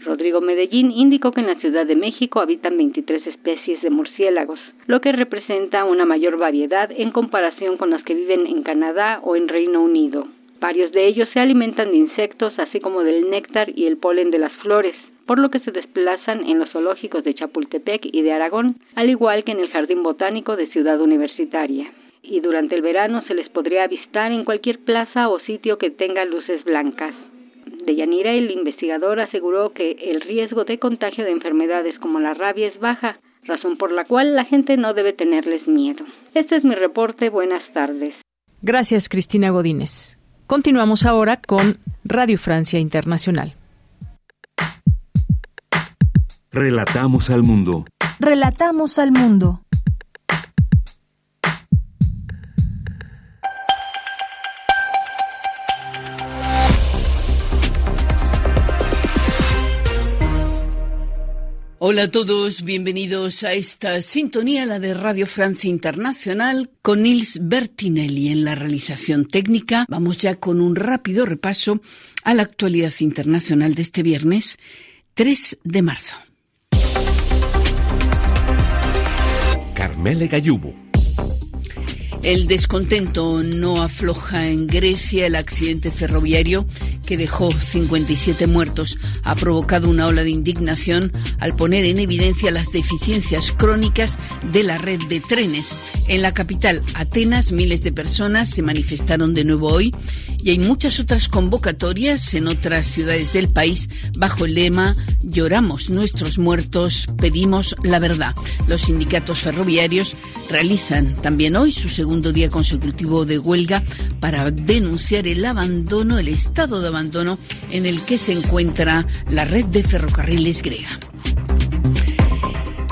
Rodrigo Medellín indicó que en la Ciudad de México habitan 23 especies de murciélagos, lo que representa una mayor variedad en comparación con las que viven en Canadá o en Reino Unido. Varios de ellos se alimentan de insectos, así como del néctar y el polen de las flores, por lo que se desplazan en los zoológicos de Chapultepec y de Aragón, al igual que en el Jardín Botánico de Ciudad Universitaria. Y durante el verano se les podría avistar en cualquier plaza o sitio que tenga luces blancas. De Yanira, el investigador aseguró que el riesgo de contagio de enfermedades como la rabia es baja, razón por la cual la gente no debe tenerles miedo. Este es mi reporte. Buenas tardes. Gracias, Cristina Godínez. Continuamos ahora con Radio Francia Internacional. Relatamos al mundo. Relatamos al mundo. Hola a todos, bienvenidos a esta sintonía, la de Radio Francia Internacional, con Nils Bertinelli en la realización técnica. Vamos ya con un rápido repaso a la actualidad internacional de este viernes 3 de marzo. Carmele Gallubo. El descontento no afloja en Grecia. El accidente ferroviario que dejó 57 muertos ha provocado una ola de indignación al poner en evidencia las deficiencias crónicas de la red de trenes. En la capital, Atenas, miles de personas se manifestaron de nuevo hoy y hay muchas otras convocatorias en otras ciudades del país bajo el lema Lloramos nuestros muertos, pedimos la verdad. Los sindicatos ferroviarios realizan también hoy su segundo día consecutivo de huelga para denunciar el abandono, el estado de abandono en el que se encuentra la red de ferrocarriles griega.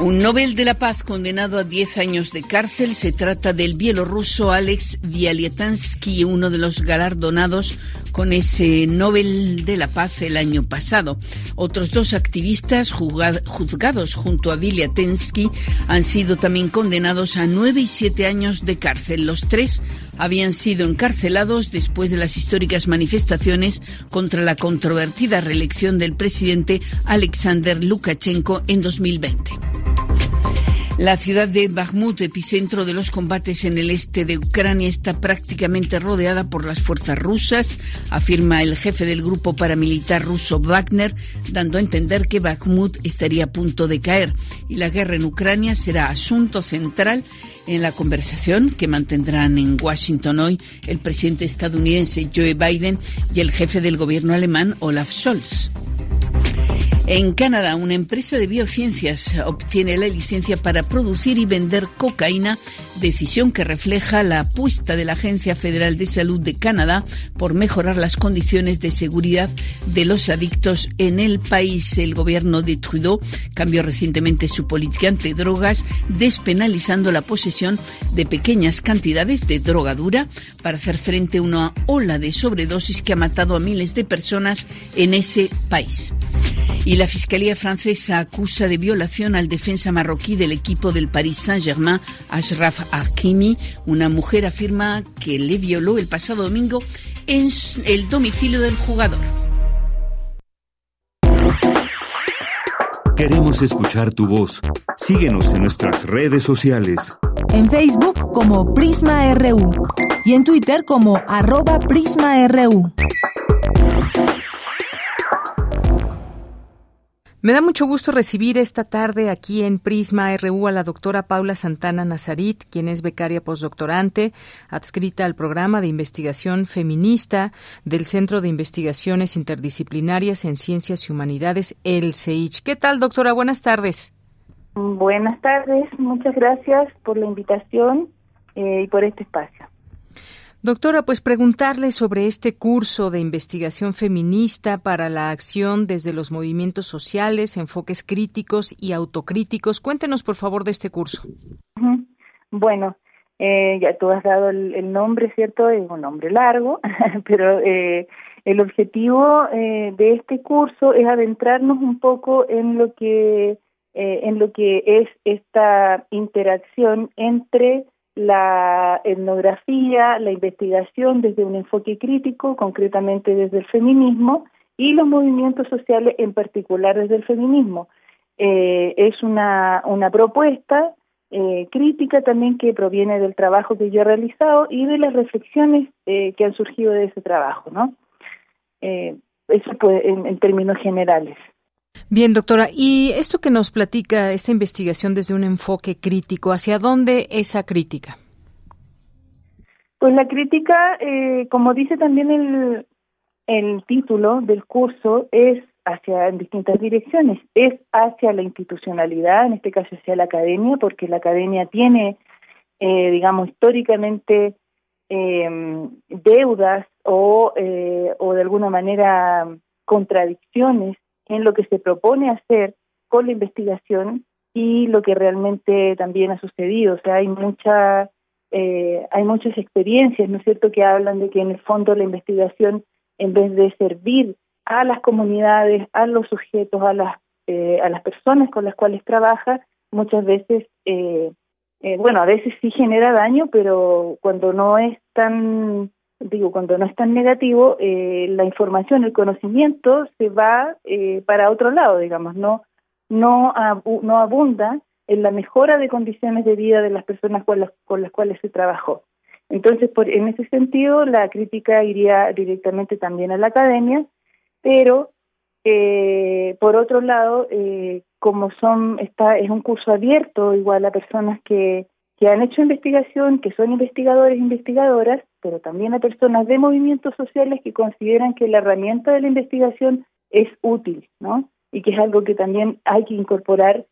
Un Nobel de la Paz condenado a 10 años de cárcel. Se trata del bielorruso Alex Vialiatansky, uno de los galardonados con ese Nobel de la Paz el año pasado. Otros dos activistas juzgados junto a Vialiatansky han sido también condenados a 9 y 7 años de cárcel. Los tres habían sido encarcelados después de las históricas manifestaciones contra la controvertida reelección del presidente Alexander Lukashenko en 2020. La ciudad de Bakhmut, epicentro de los combates en el este de Ucrania, está prácticamente rodeada por las fuerzas rusas, afirma el jefe del grupo paramilitar ruso Wagner, dando a entender que Bakhmut estaría a punto de caer y la guerra en Ucrania será asunto central en la conversación que mantendrán en Washington hoy el presidente estadounidense Joe Biden y el jefe del gobierno alemán Olaf Scholz. En Canadá, una empresa de biociencias obtiene la licencia para producir y vender cocaína, decisión que refleja la apuesta de la Agencia Federal de Salud de Canadá por mejorar las condiciones de seguridad de los adictos en el país. El gobierno de Trudeau cambió recientemente su política ante drogas, despenalizando la posesión de pequeñas cantidades de droga dura para hacer frente a una ola de sobredosis que ha matado a miles de personas en ese país. La Fiscalía francesa acusa de violación al defensa marroquí del equipo del Paris Saint-Germain, Ashraf Hakimi. Una mujer afirma que le violó el pasado domingo en el domicilio del jugador. Queremos escuchar tu voz. Síguenos en nuestras redes sociales. En Facebook como Prisma RU y en Twitter como arroba PrismaRU. Me da mucho gusto recibir esta tarde aquí en Prisma RU a la doctora Paula Santana Nazarit, quien es becaria postdoctorante, adscrita al programa de investigación feminista del Centro de Investigaciones Interdisciplinarias en Ciencias y Humanidades, el CEICH. ¿Qué tal, doctora? Buenas tardes. Buenas tardes, muchas gracias por la invitación eh, y por este espacio. Doctora, pues preguntarle sobre este curso de investigación feminista para la acción desde los movimientos sociales, enfoques críticos y autocríticos. Cuéntenos, por favor, de este curso. Bueno, eh, ya tú has dado el, nombre, ¿cierto? Es un nombre largo, pero eh, el objetivo eh, de este curso es adentrarnos un poco en lo que en lo que es esta interacción entre la etnografía, la investigación desde un enfoque crítico, concretamente desde el feminismo, y los movimientos sociales en particular desde el feminismo. Eh, es una, una propuesta eh, crítica también que proviene del trabajo que yo he realizado y de las reflexiones eh, que han surgido de ese trabajo, ¿no? eso pues en términos generales. Bien, doctora, y esto que nos platica, esta investigación desde un enfoque crítico, ¿hacia dónde esa crítica? Pues la crítica, eh, como dice también el, el título del curso, es hacia en distintas direcciones. Es hacia la institucionalidad, en este caso hacia la academia, porque la academia tiene, eh, digamos, históricamente eh, deudas o, eh, o de alguna manera contradicciones en lo que se propone hacer con la investigación y lo que realmente también ha sucedido. O sea, hay mucha, eh, hay muchas experiencias, ¿no es cierto?, que hablan de que en el fondo la investigación, en vez de servir a las comunidades, a los sujetos, a las, eh, a las personas con las cuales trabaja, muchas veces, eh, bueno, a veces sí genera daño, pero cuando no es tan digo, cuando no es tan negativo, eh, la información, el conocimiento se va eh, para otro lado, digamos, no, no, no abunda en la mejora de condiciones de vida de las personas con las, con las cuales se trabajó. Entonces, por, en ese sentido, la crítica iría directamente también a la academia, pero eh, por otro lado, eh, como son está es un curso abierto igual a personas que que han hecho investigación, que son investigadores e investigadoras, pero también a personas de movimientos sociales que consideran que la herramienta de la investigación es útil, ¿no? Y que es algo que también hay que incorporar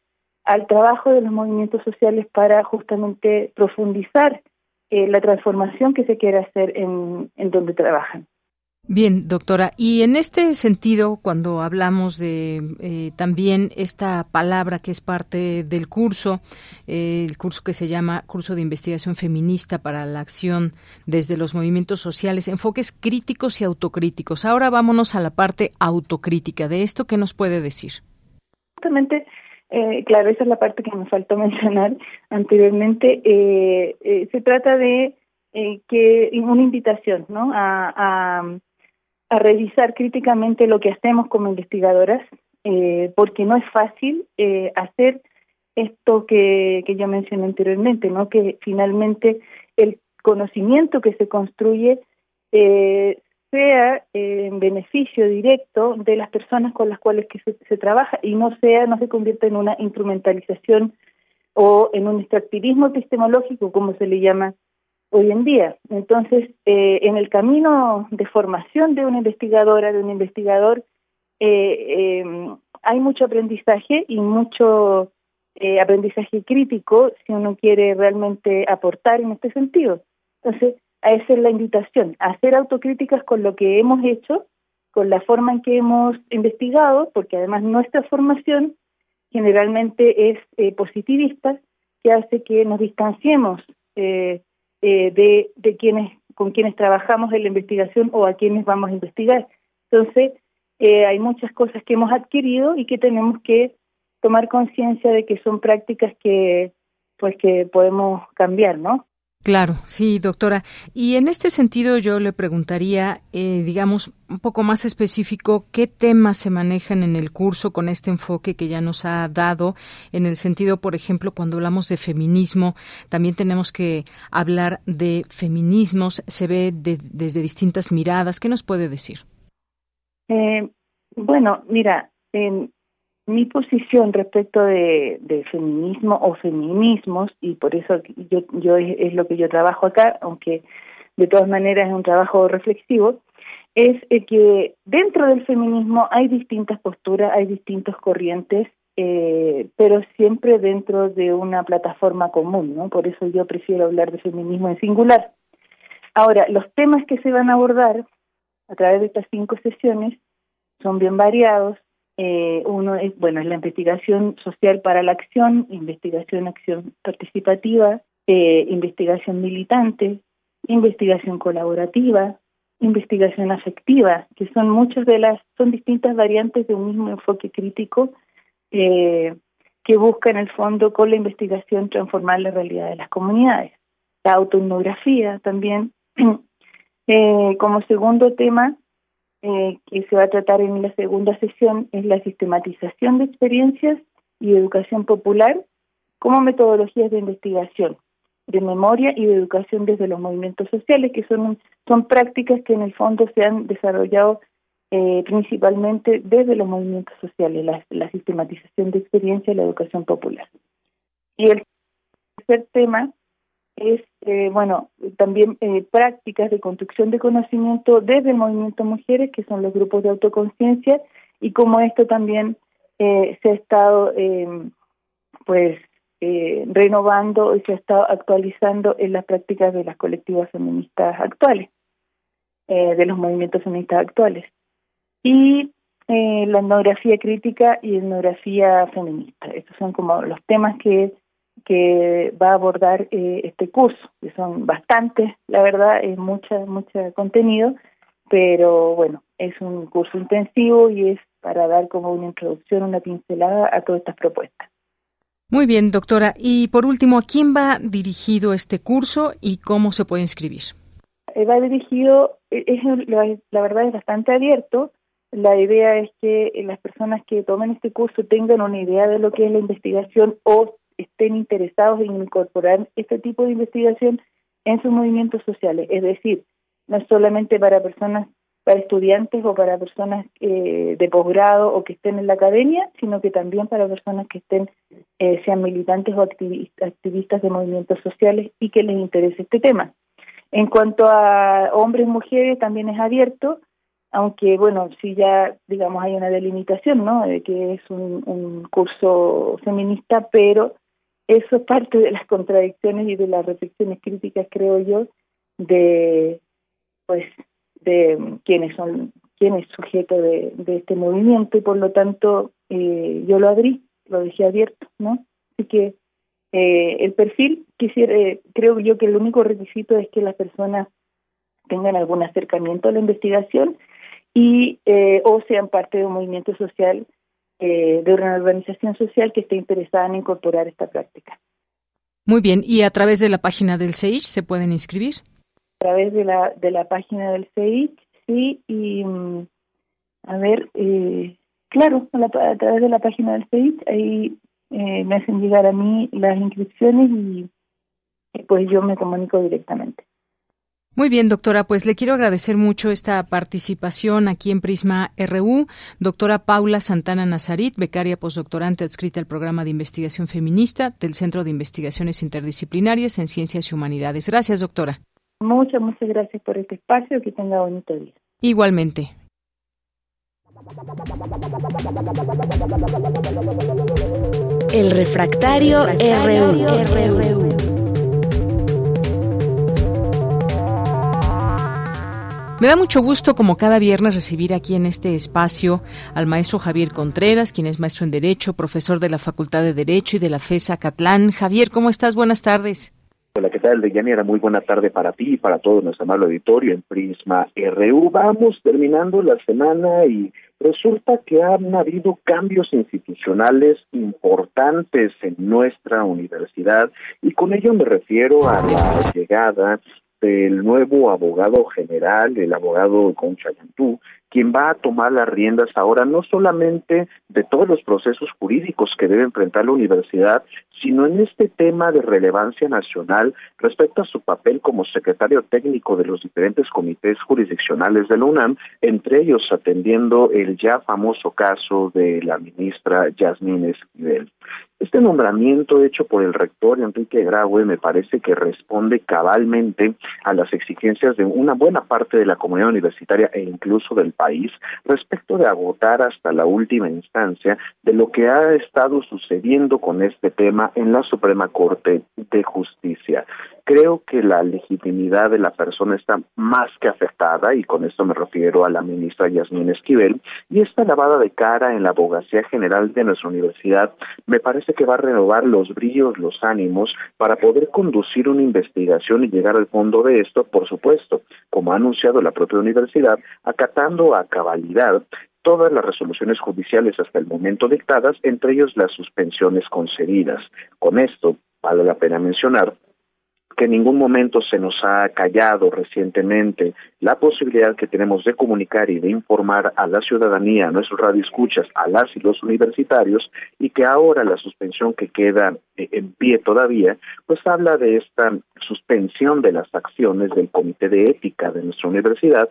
al trabajo de los movimientos sociales para justamente profundizar eh, la transformación que se quiere hacer en, en donde trabajan. Bien, doctora. Y en este sentido, cuando hablamos de eh, también esta palabra que es parte del curso, eh, el curso que se llama Curso de Investigación Feminista para la Acción desde los Movimientos Sociales, enfoques críticos y autocríticos. Ahora vámonos a la parte autocrítica. ¿De esto qué nos puede decir? Justamente, eh, claro, esa es la parte que me faltó mencionar anteriormente. se trata de que una invitación ¿no? a a revisar críticamente lo que hacemos como investigadoras, eh, porque no es fácil eh, hacer esto que, que yo mencioné anteriormente, ¿no? Que finalmente el conocimiento que se construye eh, sea en beneficio directo de las personas con las cuales que se, se, trabaja y no sea no se convierta en una instrumentalización o en un extractivismo epistemológico, como se le llama hoy en día. Entonces, eh, en el camino de formación de una investigadora, de un investigador, eh, eh, hay mucho aprendizaje y mucho aprendizaje crítico si uno quiere realmente aportar en este sentido. Entonces, a esa es la invitación, hacer autocríticas con lo que hemos hecho, con la forma en que hemos investigado, porque además nuestra formación generalmente es eh, positivista, que hace que nos distanciemos eh, eh, de, de quienes con quienes trabajamos en la investigación o a quienes vamos a investigar. Entonces, hay muchas cosas que hemos adquirido y que tenemos que tomar conciencia de que son prácticas que pues que podemos cambiar, ¿no? Claro, sí, doctora. Y en este sentido yo le preguntaría, eh, digamos, un poco más específico, ¿qué temas se manejan en el curso con este enfoque que ya nos ha dado? En el sentido, por ejemplo, cuando hablamos de feminismo, también tenemos que hablar de feminismos, se ve desde distintas miradas. ¿Qué nos puede decir? Eh, bueno, mira, en mi posición respecto de, feminismo o feminismos, y por eso yo, yo es, lo que yo trabajo acá, aunque de todas maneras es un trabajo reflexivo, es que dentro del feminismo hay distintas posturas, hay distintas corrientes, eh, pero siempre dentro de una plataforma común, ¿no? Por eso yo prefiero hablar de feminismo en singular. Ahora, los temas que se van a abordar a través de estas cinco sesiones son bien variados, eh, uno es, bueno, es la investigación social para la acción, investigación acción participativa, eh, investigación militante, investigación colaborativa, investigación afectiva, que son muchas de las, son distintas variantes de un mismo enfoque crítico eh, que busca en el fondo con la investigación transformar la realidad de las comunidades. La autoetnografía también, eh, como segundo tema, eh, que se va a tratar en la segunda sesión es la sistematización de experiencias y educación popular como metodologías de investigación, de memoria y de educación desde los movimientos sociales, que son, son prácticas que en el fondo se han desarrollado eh, principalmente desde los movimientos sociales, la, la sistematización de experiencia y la educación popular. Y el tercer tema es, eh, bueno, también eh, prácticas de construcción de conocimiento desde el movimiento Mujeres, que son los grupos de autoconciencia, y como esto también eh, se ha estado, pues, renovando y se ha estado actualizando en las prácticas de las colectivas feministas actuales, de los movimientos feministas actuales. Y la etnografía crítica y etnografía feminista. Estos son como los temas que que va a abordar eh, este curso, que son bastantes, la verdad, es mucha, mucho contenido, pero bueno, es un curso intensivo y es para dar como una introducción, una pincelada a todas estas propuestas. Muy bien, doctora. Y por último, ¿a quién va dirigido este curso y cómo se puede inscribir? Eh, va dirigido, e, es, la verdad es bastante abierto. La idea es que las personas que tomen este curso tengan una idea de lo que es la investigación o estén interesados en incorporar este tipo de investigación en sus movimientos sociales. Es decir, no solamente para personas, para estudiantes o para personas eh, de posgrado o que estén en la academia, sino que también para personas que estén, eh, sean militantes o activistas de movimientos sociales y que les interese este tema. En cuanto a hombres y mujeres, también es abierto, aunque bueno, sí ya, digamos, hay una delimitación, ¿no? De que es un curso feminista, pero eso es parte de las contradicciones y de las reflexiones críticas, creo yo, de pues de quienes son quienes sujeto de, de este movimiento y por lo tanto eh, yo lo abrí, lo dejé abierto, ¿no? Así que eh, el perfil quisiera, eh, creo yo que el único requisito es que las personas tengan algún acercamiento a la investigación y eh, o sean parte de un movimiento social eh, de una organización social que esté interesada en incorporar esta práctica. Muy bien, ¿y a través de la página del CEIC se pueden inscribir? A través de la, de la página del CEIC, sí, y mm, a ver, eh, claro, a, través de la página del CEIC, ahí eh, me hacen llegar a mí las inscripciones y pues yo me comunico directamente. Muy bien, doctora, pues le quiero agradecer mucho esta participación aquí en Prisma RU. Doctora Paula Santana Nazarit, becaria postdoctorante adscrita al programa de investigación feminista del Centro de Investigaciones Interdisciplinarias en Ciencias y Humanidades. Gracias, doctora. Muchas, muchas gracias por este espacio. Que tenga bonito día. Igualmente. El refractario, RU. Me da mucho gusto, como cada viernes, recibir aquí en este espacio al maestro Javier Contreras, quien es maestro en Derecho, profesor de la Facultad de Derecho y de la FESA Catlán. Javier, ¿cómo estás? Buenas tardes. Hola, ¿qué tal, Deyanira? Muy buena tarde para ti y para todo nuestro amable auditorio en Prisma RU. Vamos terminando la semana y resulta que han habido cambios institucionales importantes en nuestra universidad y con ello me refiero a la llegada del nuevo abogado general, el abogado Concha Yantú, quien va a tomar las riendas ahora no solamente de todos los procesos jurídicos que debe enfrentar la universidad, sino en este tema de relevancia nacional respecto a su papel como secretario técnico de los diferentes comités jurisdiccionales de la UNAM, entre ellos atendiendo el ya famoso caso de la ministra Yasmín Esquivel. Este nombramiento hecho por el rector Enrique Graue me parece que responde cabalmente a las exigencias de una buena parte de la comunidad universitaria e incluso del país respecto de agotar hasta la última instancia de lo que ha estado sucediendo con este tema en la Suprema Corte de Justicia creo que la legitimidad de la persona está más que afectada, y con esto me refiero a la ministra Yasmín Esquivel, y esta lavada de cara en la abogacía general de nuestra universidad me parece que va a renovar los brillos, los ánimos, para poder conducir una investigación y llegar al fondo de esto, por supuesto, como ha anunciado la propia universidad, acatando a cabalidad todas las resoluciones judiciales hasta el momento dictadas, entre ellos las suspensiones concedidas. Con esto, vale la pena mencionar que en ningún momento se nos ha callado recientemente la posibilidad que tenemos de comunicar y de informar a la ciudadanía, a nuestros radioescuchas, a las y los universitarios, y que ahora la suspensión que queda eh, en pie todavía, pues habla de esta suspensión de las acciones del Comité de Ética de nuestra universidad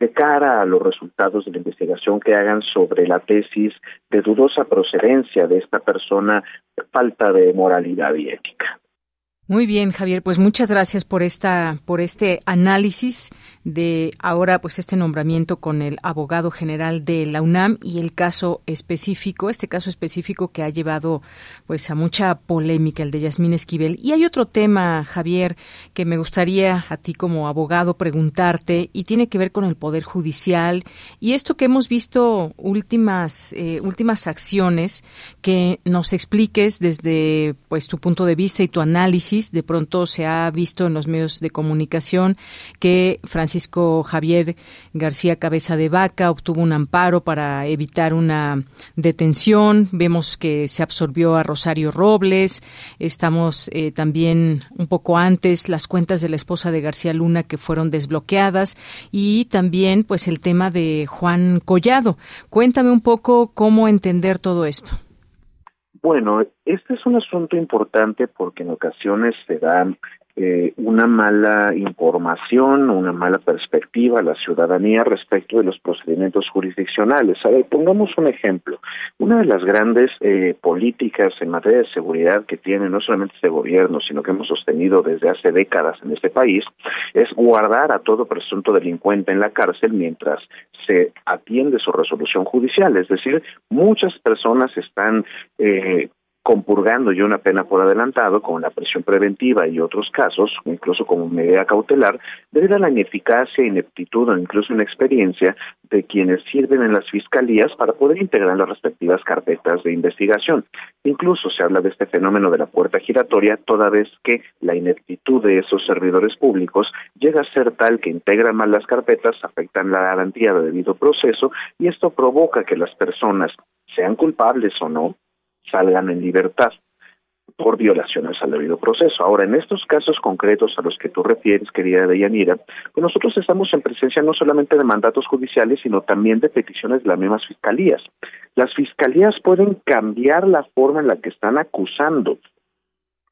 de cara a los resultados de la investigación que hagan sobre la tesis de dudosa procedencia de esta persona, falta de moralidad y ética. Muy bien, Javier, pues muchas gracias por esta por este análisis de ahora pues este nombramiento con el abogado general de la UNAM y el caso específico, este caso específico que ha llevado pues a mucha polémica el de Yasmín Esquivel. Y hay otro tema, Javier, que me gustaría a ti como abogado preguntarte y tiene que ver con el poder judicial y esto que hemos visto últimas eh, últimas acciones que nos expliques desde pues tu punto de vista y tu análisis de pronto se ha visto en los medios de comunicación que Francisco Javier García Cabeza de Vaca obtuvo un amparo para evitar una detención. Vemos que se absorbió a Rosario Robles. Estamos eh, también un poco antes las cuentas de la esposa de García Luna que fueron desbloqueadas y también pues el tema de Juan Collado. Cuéntame un poco cómo entender todo esto. Bueno, este es un asunto importante porque en ocasiones se dan eh, una mala información, una mala perspectiva a la ciudadanía respecto de los procedimientos jurisdiccionales. A ver, pongamos un ejemplo. Una de las grandes eh, políticas en materia de seguridad que tiene no solamente este gobierno, sino que hemos sostenido desde hace décadas en este país, es guardar a todo presunto delincuente en la cárcel mientras se atiende su resolución judicial. Es decir, muchas personas están eh, compurgando ya una pena por adelantado con la prisión preventiva y otros casos, incluso como medida cautelar, debido a la ineficacia, ineptitud o incluso inexperiencia de quienes sirven en las fiscalías para poder integrar las respectivas carpetas de investigación. Incluso se habla de este fenómeno de la puerta giratoria, toda vez que la ineptitud de esos servidores públicos llega a ser tal que integran mal las carpetas, afectan la garantía de debido proceso y esto provoca que las personas, sean culpables o no, salgan en libertad por violaciones al debido proceso. Ahora, en estos casos concretos a los que tú refieres, querida Deyanira, pues nosotros estamos en presencia no solamente de mandatos judiciales, sino también de peticiones de las mismas fiscalías. Las fiscalías pueden cambiar la forma en la que están acusando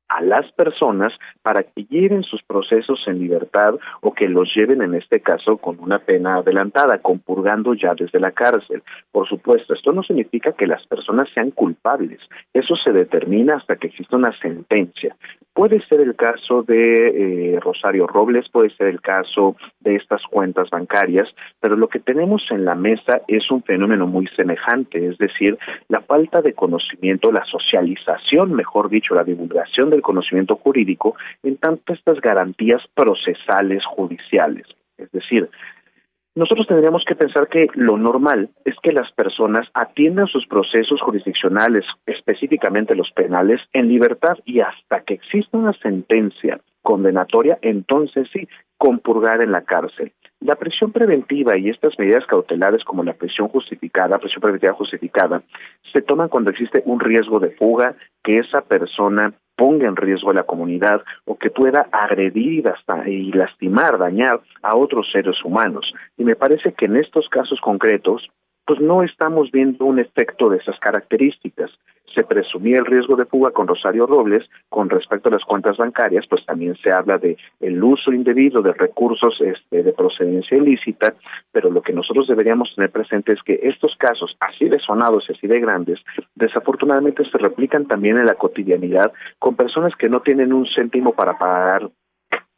a las personas para que lleven sus procesos en libertad o que los lleven en este caso con una pena adelantada, compurgando ya desde la cárcel. Por supuesto, esto no significa que las personas sean culpables, eso se determina hasta que exista una sentencia. Puede ser el caso de eh, Rosario Robles, puede ser el caso de estas cuentas bancarias, pero lo que tenemos en la mesa es un fenómeno muy semejante, es decir, la falta de conocimiento, la socialización, mejor dicho, la divulgación del conocimiento jurídico en tanto estas garantías procesales judiciales. Es decir, nosotros tendríamos que pensar que lo normal es que las personas atiendan sus procesos jurisdiccionales, específicamente los penales, en libertad y hasta que exista una sentencia condenatoria, entonces sí, compurgar en la cárcel. La prisión preventiva y estas medidas cautelares como la prisión justificada, prisión preventiva justificada, se toman cuando existe un riesgo de fuga, que esa persona ponga en riesgo a la comunidad o que pueda agredir hasta y lastimar, dañar a otros seres humanos. Y me parece que en estos casos concretos, pues no estamos viendo un efecto de esas características se presumía el riesgo de fuga con Rosario Robles, con respecto a las cuentas bancarias, pues también se habla de el uso indebido de recursos este, de procedencia ilícita, pero lo que nosotros deberíamos tener presente es que estos casos, así de sonados y así de grandes, desafortunadamente se replican también en la cotidianidad con personas que no tienen un céntimo para pagar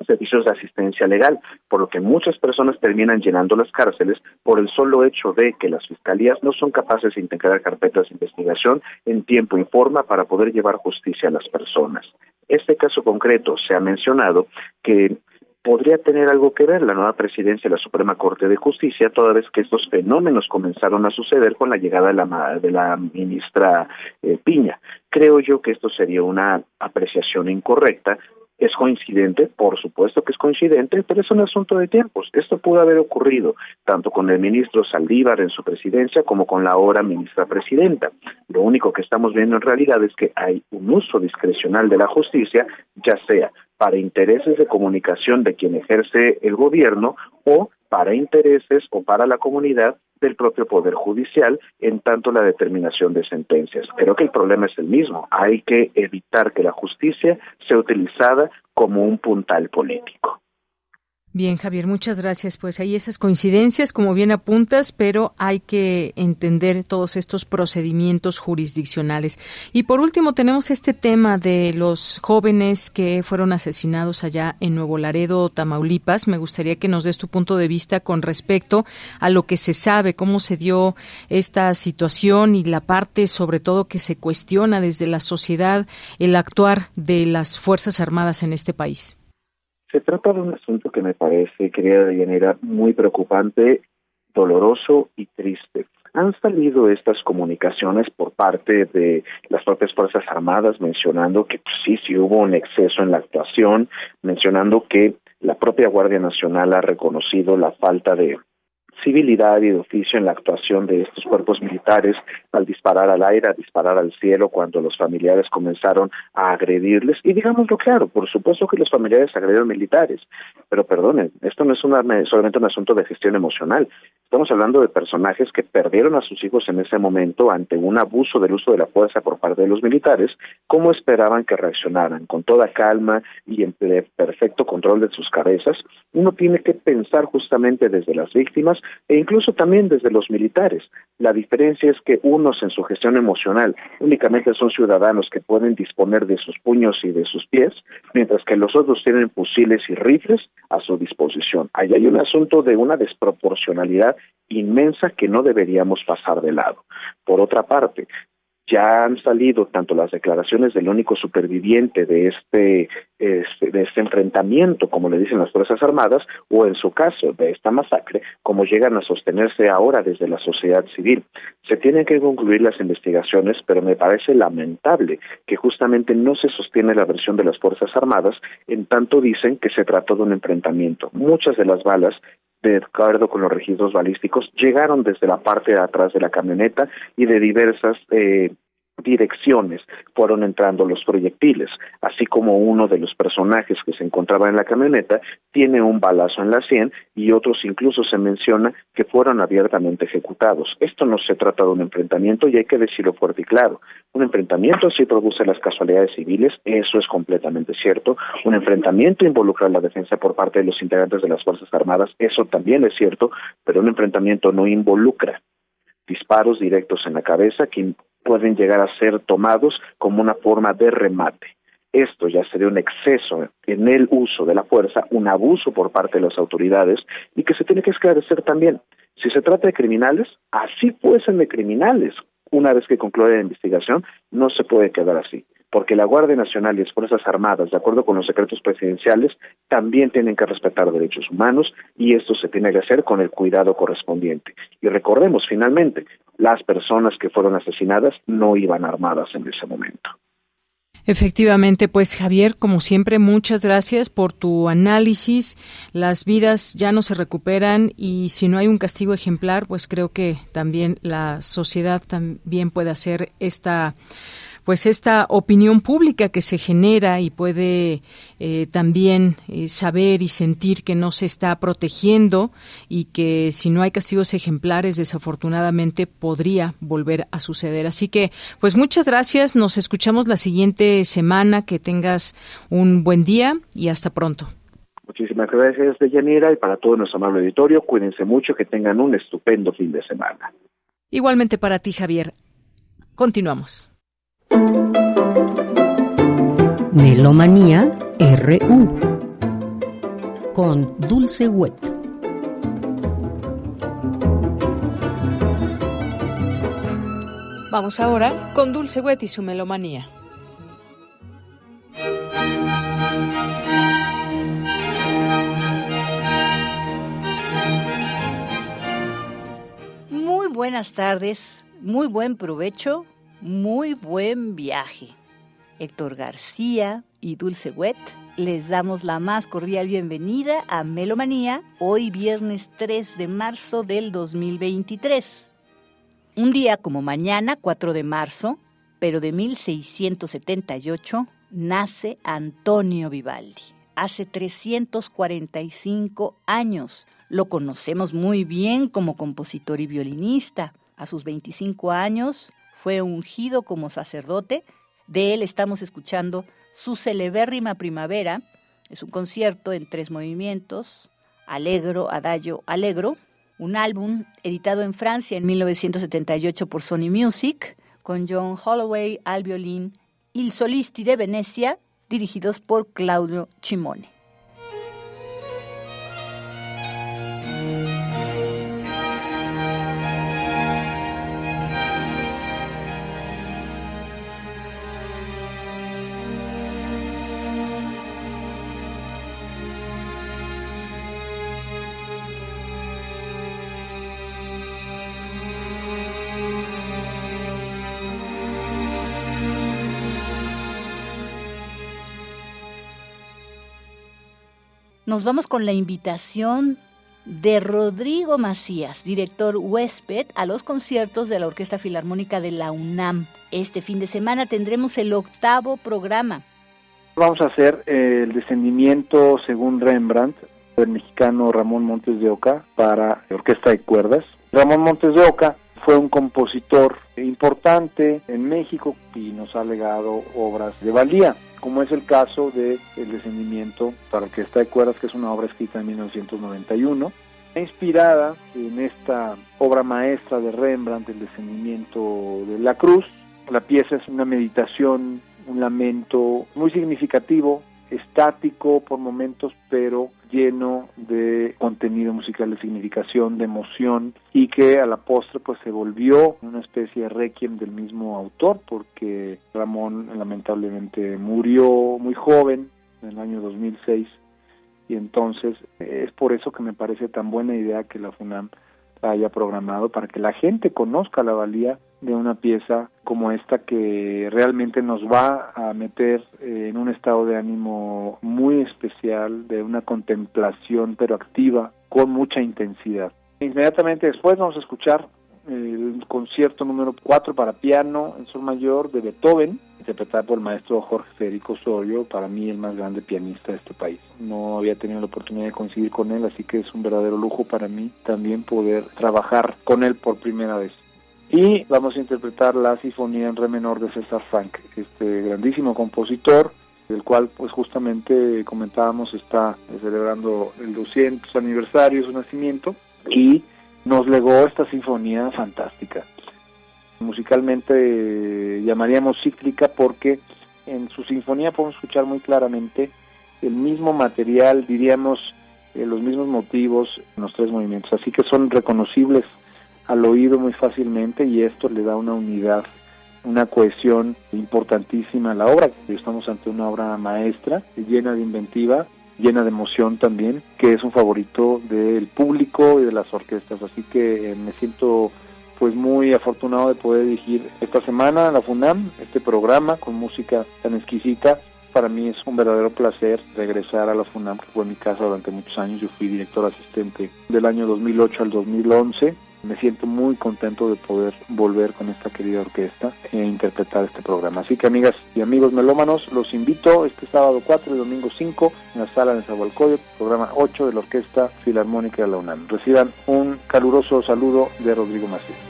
servicios de asistencia legal, por lo que muchas personas terminan llenando las cárceles por el solo hecho de que las fiscalías no son capaces de integrar carpetas de investigación en tiempo y forma para poder llevar justicia a las personas. Este caso concreto se ha mencionado que podría tener algo que ver la nueva presidencia de la Suprema Corte de Justicia, toda vez que estos fenómenos comenzaron a suceder con la llegada de la, de la ministra eh, Piña. Creo yo que esto sería una apreciación incorrecta, ¿Es coincidente? Por supuesto que es coincidente, pero es un asunto de tiempos. Esto pudo haber ocurrido tanto con el ministro Saldívar en su presidencia como con la ahora ministra presidenta. Lo único que estamos viendo en realidad es que hay un uso discrecional de la justicia, ya sea para intereses de comunicación de quien ejerce el gobierno o para intereses o para la comunidad del propio Poder Judicial en tanto la determinación de sentencias. Creo que el problema es el mismo. Hay que evitar que la justicia sea utilizada como un puntal político. Bien, Javier, muchas gracias. Pues hay esas coincidencias, como bien apuntas, pero hay que entender todos estos procedimientos jurisdiccionales. Y por último, tenemos este tema de los jóvenes que fueron asesinados allá en Nuevo Laredo, Tamaulipas. Me gustaría que nos des tu punto de vista con respecto a lo que se sabe, cómo se dio esta situación y la parte, sobre todo, que se cuestiona desde la sociedad el actuar de las Fuerzas Armadas en este país. Se trata de un asunto que me parece, querida Deyanira, muy preocupante, doloroso y triste. Han salido estas comunicaciones por parte de las propias Fuerzas Armadas mencionando que pues, sí, sí hubo un exceso en la actuación, mencionando que la propia Guardia Nacional ha reconocido la falta de civilidad y de oficio en la actuación de estos cuerpos militares al disparar al aire, a disparar al cielo cuando los familiares comenzaron a agredirles. Y digámoslo claro, por supuesto que los familiares agredieron militares, pero perdonen, esto no es una, solamente un asunto de gestión emocional. Estamos hablando de personajes que perdieron a sus hijos en ese momento ante un abuso del uso de la fuerza por parte de los militares. ¿Cómo esperaban que reaccionaran? Con toda calma y en perfecto control de sus cabezas. Uno tiene que pensar justamente desde las víctimas e incluso también desde los militares. La diferencia es que en su gestión emocional únicamente son ciudadanos que pueden disponer de sus puños y de sus pies, mientras que los otros tienen fusiles y rifles a su disposición. Ahí hay un asunto de una desproporcionalidad inmensa que no deberíamos pasar de lado. Por otra parte, ya han salido tanto las declaraciones del único superviviente de este, este, de este enfrentamiento, como le dicen las Fuerzas Armadas, o en su caso de esta masacre, como llegan a sostenerse ahora desde la sociedad civil. Se tienen que concluir las investigaciones, pero me parece lamentable que justamente no se sostiene la versión de las Fuerzas Armadas, en tanto dicen que se trató de un enfrentamiento. Muchas de las balas de acuerdo con los registros balísticos, llegaron desde la parte de atrás de la camioneta y de diversas eh, direcciones fueron entrando los proyectiles, así como uno de los personajes que se encontraba en la camioneta tiene un balazo en la sien y otros incluso se menciona que fueron abiertamente ejecutados. Esto no se trata de un enfrentamiento y hay que decirlo fuerte y claro. Un enfrentamiento sí produce las casualidades civiles, eso es completamente cierto. Un enfrentamiento involucra la defensa por parte de los integrantes de las Fuerzas Armadas, eso también es cierto, pero un enfrentamiento no involucra disparos directos en la cabeza que pueden llegar a ser tomados como una forma de remate. Esto ya sería un exceso en el uso de la fuerza, un abuso por parte de las autoridades y que se tiene que esclarecer también. Si se trata de criminales, así fuesen de criminales. Una vez que concluya la investigación, no se puede quedar así, porque la Guardia Nacional y las Fuerzas Armadas, de acuerdo con los secretos presidenciales, también tienen que respetar derechos humanos y esto se tiene que hacer con el cuidado correspondiente. Y recordemos, finalmente, las personas que fueron asesinadas no iban armadas en ese momento. Efectivamente, pues Javier, como siempre, muchas gracias por tu análisis. Las vidas ya no se recuperan y si no hay un castigo ejemplar, pues creo que también la sociedad también puede hacer esta pues esta opinión pública que se genera y puede eh, también eh, saber y sentir que no se está protegiendo y que si no hay castigos ejemplares desafortunadamente podría volver a suceder. Así que pues muchas gracias, nos escuchamos la siguiente semana, que tengas un buen día y hasta pronto. Muchísimas gracias, Deyanira, y para todo nuestro amable auditorio, cuídense mucho, que tengan un estupendo fin de semana. Igualmente para ti, Javier. Continuamos. Melomanía RU con Dulce Wet. Vamos ahora con Dulce Wet y su melomanía. Muy buenas tardes, muy buen provecho muy buen viaje. Héctor García y Dulce Wet les damos la más cordial bienvenida a Melomanía, hoy viernes 3 de marzo del 2023. Un día como mañana, 4 de marzo, pero de 1678, nace Antonio Vivaldi. Hace 345 años. Lo conocemos muy bien como compositor y violinista. A sus 25 años fue ungido como sacerdote. De él estamos escuchando su celebérrima primavera. Es un concierto en tres movimientos, Alegro, Adagio, Alegro, un álbum editado en Francia en 1978 por Sony Music, con John Holloway al violín el Solisti de Venecia, dirigidos por Claudio Chimone. Nos vamos con la invitación de Rodrigo Macías, director huésped, a los conciertos de la Orquesta Filarmónica de la UNAM. Este fin de semana tendremos el octavo programa. Vamos a hacer el descendimiento según Rembrandt del mexicano Ramón Montes de Oca para Orquesta de Cuerdas. Ramón Montes de Oca fue un compositor importante en México y nos ha legado obras de valía como es el caso de El descendimiento para orquesta de cuerdas, que es una obra escrita en 1991, inspirada en esta obra maestra de Rembrandt, El descendimiento de la cruz. La pieza es una meditación, un lamento muy significativo estático por momentos, pero lleno de contenido musical, de significación, de emoción y que a la postre pues se volvió una especie de requiem del mismo autor porque Ramón lamentablemente murió muy joven en el año 2006 y entonces es por eso que me parece tan buena idea que la FUNAM haya programado para que la gente conozca la valía de una pieza como esta que realmente nos va a meter eh, en un estado de ánimo muy especial, de una contemplación pero activa, con mucha intensidad. Inmediatamente después vamos a escuchar el concierto número 4 para piano en sol mayor de Beethoven, interpretado por el maestro Jorge Federico Osorio, para mí el más grande pianista de este país. No había tenido la oportunidad de coincidir con él, así que es un verdadero lujo para mí también poder trabajar con él por primera vez. Y vamos a interpretar la Sinfonía en Re menor de César Frank, este grandísimo compositor, del cual pues justamente comentábamos está celebrando el 200 aniversario de su nacimiento y nos legó esta sinfonía fantástica. Musicalmente eh, llamaríamos cíclica porque en su sinfonía podemos escuchar muy claramente el mismo material, diríamos eh, los mismos motivos en los tres movimientos, así que son reconocibles al oído muy fácilmente y esto le da una unidad, una cohesión importantísima a la obra. Estamos ante una obra maestra, llena de inventiva, llena de emoción también, que es un favorito del público y de las orquestas. Así que eh, me siento pues muy afortunado de poder dirigir esta semana a la FUNAM, este programa con música tan exquisita. Para mí es un verdadero placer regresar a la FUNAM, que fue mi casa durante muchos años. Yo fui director asistente del año 2008 al 2011 me siento muy contento de poder volver con esta querida orquesta e interpretar este programa. Así que amigas y amigos melómanos, los invito este sábado 4 y domingo 5 en la sala de Zahualcóyotl, programa 8 de la Orquesta Filarmónica de la UNAM. Reciban un caluroso saludo de Rodrigo Macías.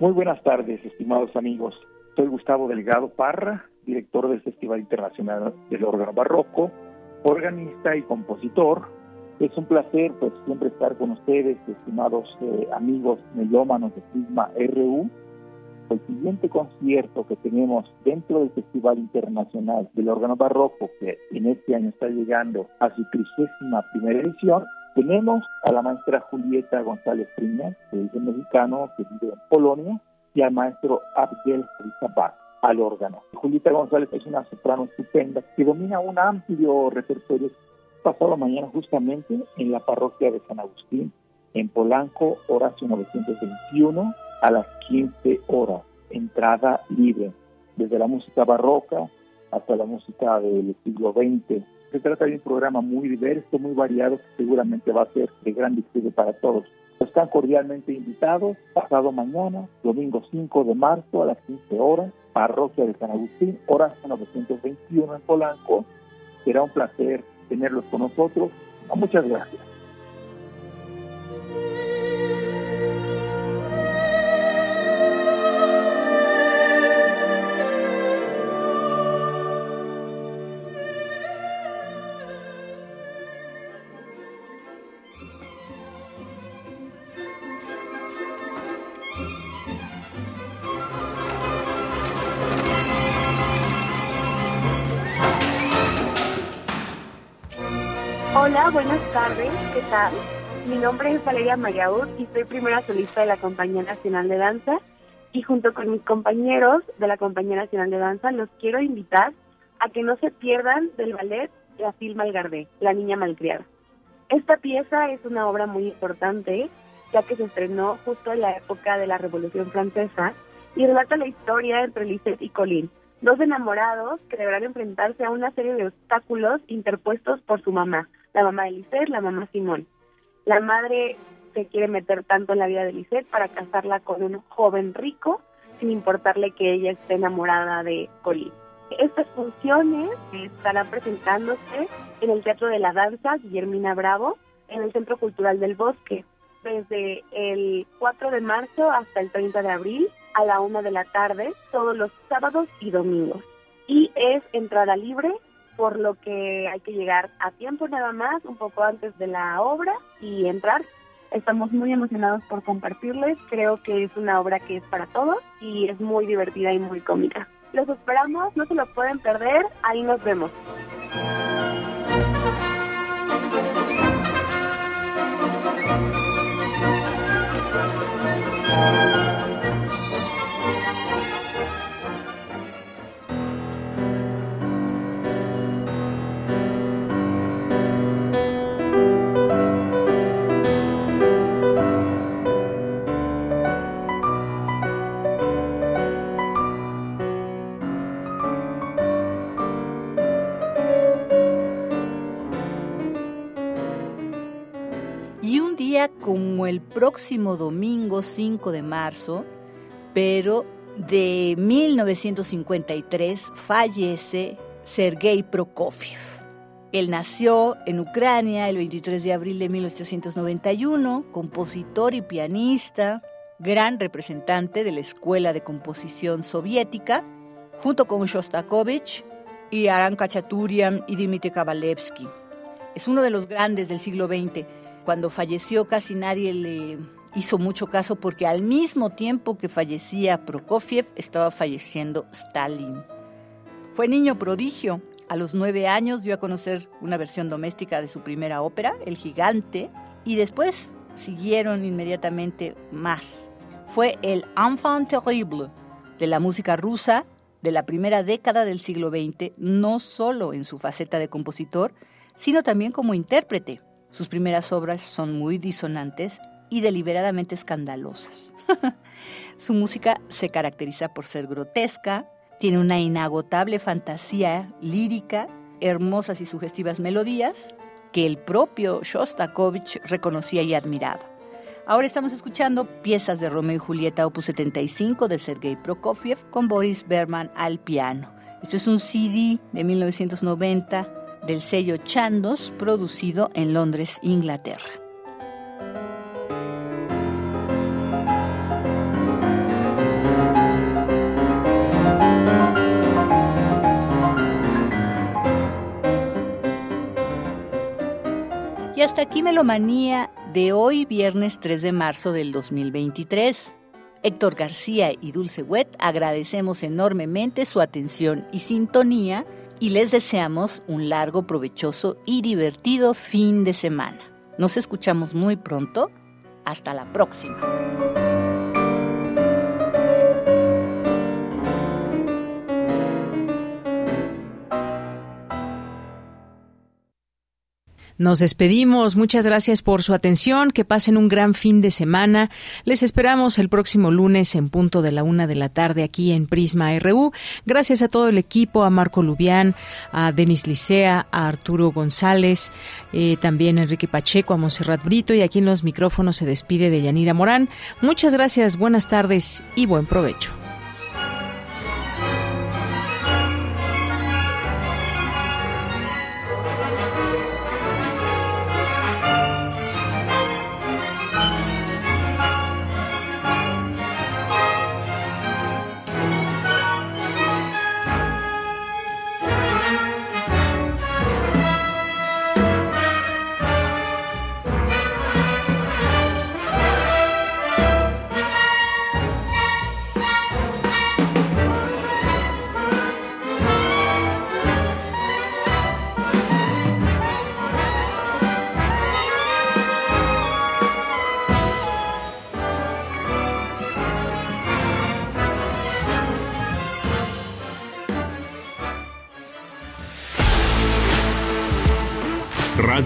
Muy buenas tardes, estimados amigos. Soy Gustavo Delgado Parra, director del Festival Internacional del Órgano Barroco, organista y compositor. Es un placer, pues, siempre estar con ustedes, estimados eh, amigos melómanos de Prisma RU. El siguiente concierto que tenemos dentro del Festival Internacional del Órgano Barroco, que en este año está llegando a su trigésima primera edición, tenemos a la maestra Julieta González Priña, que es mexicano, que vive en Polonia, y al maestro Abdel Rizabak al órgano. Julieta González es una soprano estupenda que domina un amplio repertorio. Pasado mañana justamente en la parroquia de San Agustín, en Polanco, Horacio 921, a las 15 horas, entrada libre, desde la música barroca hasta la música del siglo XX, se trata de un programa muy diverso, muy variado, que seguramente va a ser de gran disfrute para todos. Están cordialmente invitados pasado mañana, domingo 5 de marzo a las 15 horas, parroquia de San Agustín, hora 921 en Polanco. Será un placer tenerlos con nosotros. Muchas gracias. Mi nombre es Valeria Mayaud y soy primera solista de la Compañía Nacional de Danza. Y junto con mis compañeros de la Compañía Nacional de Danza los quiero invitar a que no se pierdan del ballet La Filma Malgardé, La Niña Malcriada. Esta pieza es una obra muy importante ya que se estrenó justo en la época de la Revolución Francesa y relata la historia entre Lisette y Colin, dos enamorados que deberán enfrentarse a una serie de obstáculos interpuestos por su mamá, la mamá de Lisette, la mamá Simón. La madre se quiere meter tanto en la vida de Lisette para casarla con un joven rico, sin importarle que ella esté enamorada de Colin. Estas funciones estarán presentándose en el Teatro de la Danza Guillermina Bravo, en el Centro Cultural del Bosque, desde el 4 de marzo hasta el 30 de abril a la 1 de la tarde, todos los sábados y domingos. Y es entrada libre por lo que hay que llegar a tiempo nada más, un poco antes de la obra y entrar. Estamos muy emocionados por compartirles, creo que es una obra que es para todos y es muy divertida y muy cómica. Los esperamos, no se lo pueden perder, ahí nos vemos. El próximo domingo 5 de marzo, pero de 1953 fallece Sergei Prokofiev. Él nació en Ucrania el 23 de abril de 1891, compositor y pianista, gran representante de la Escuela de Composición Soviética, junto con Shostakovich y Aran Khachaturian y Dmitry Kabalevsky. Es uno de los grandes del siglo XX cuando falleció casi nadie le hizo mucho caso porque al mismo tiempo que fallecía Prokofiev estaba falleciendo Stalin. Fue niño prodigio. A los nueve años dio a conocer una versión doméstica de su primera ópera, El Gigante, y después siguieron inmediatamente más. Fue el enfant terrible de la música rusa de la primera década del siglo XX, no solo en su faceta de compositor, sino también como intérprete. Sus primeras obras son muy disonantes y deliberadamente escandalosas. Su música se caracteriza por ser grotesca, tiene una inagotable fantasía lírica, hermosas y sugestivas melodías que el propio Shostakovich reconocía y admiraba. Ahora estamos escuchando piezas de Romeo y Julieta opus 75 de Sergei Prokofiev con Boris Berman al piano. Esto es un CD de 1990 del sello Chandos, producido en Londres, Inglaterra. Y hasta aquí Melomanía de hoy, viernes 3 de marzo del 2023. Héctor García y Dulce Wet agradecemos enormemente su atención y sintonía y les deseamos un largo, provechoso y divertido fin de semana. Nos escuchamos muy pronto. Hasta la próxima. Nos despedimos. Muchas gracias por su atención. Que pasen un gran fin de semana. Les esperamos el próximo lunes en punto de la una de la tarde aquí en Prisma RU. Gracias a todo el equipo, a Marco Lubián, a Denis Licea, a Arturo González, eh, también a Enrique Pacheco, a Monserrat Brito y aquí en los micrófonos se despide de Yanira Morán. Muchas gracias, buenas tardes y buen provecho.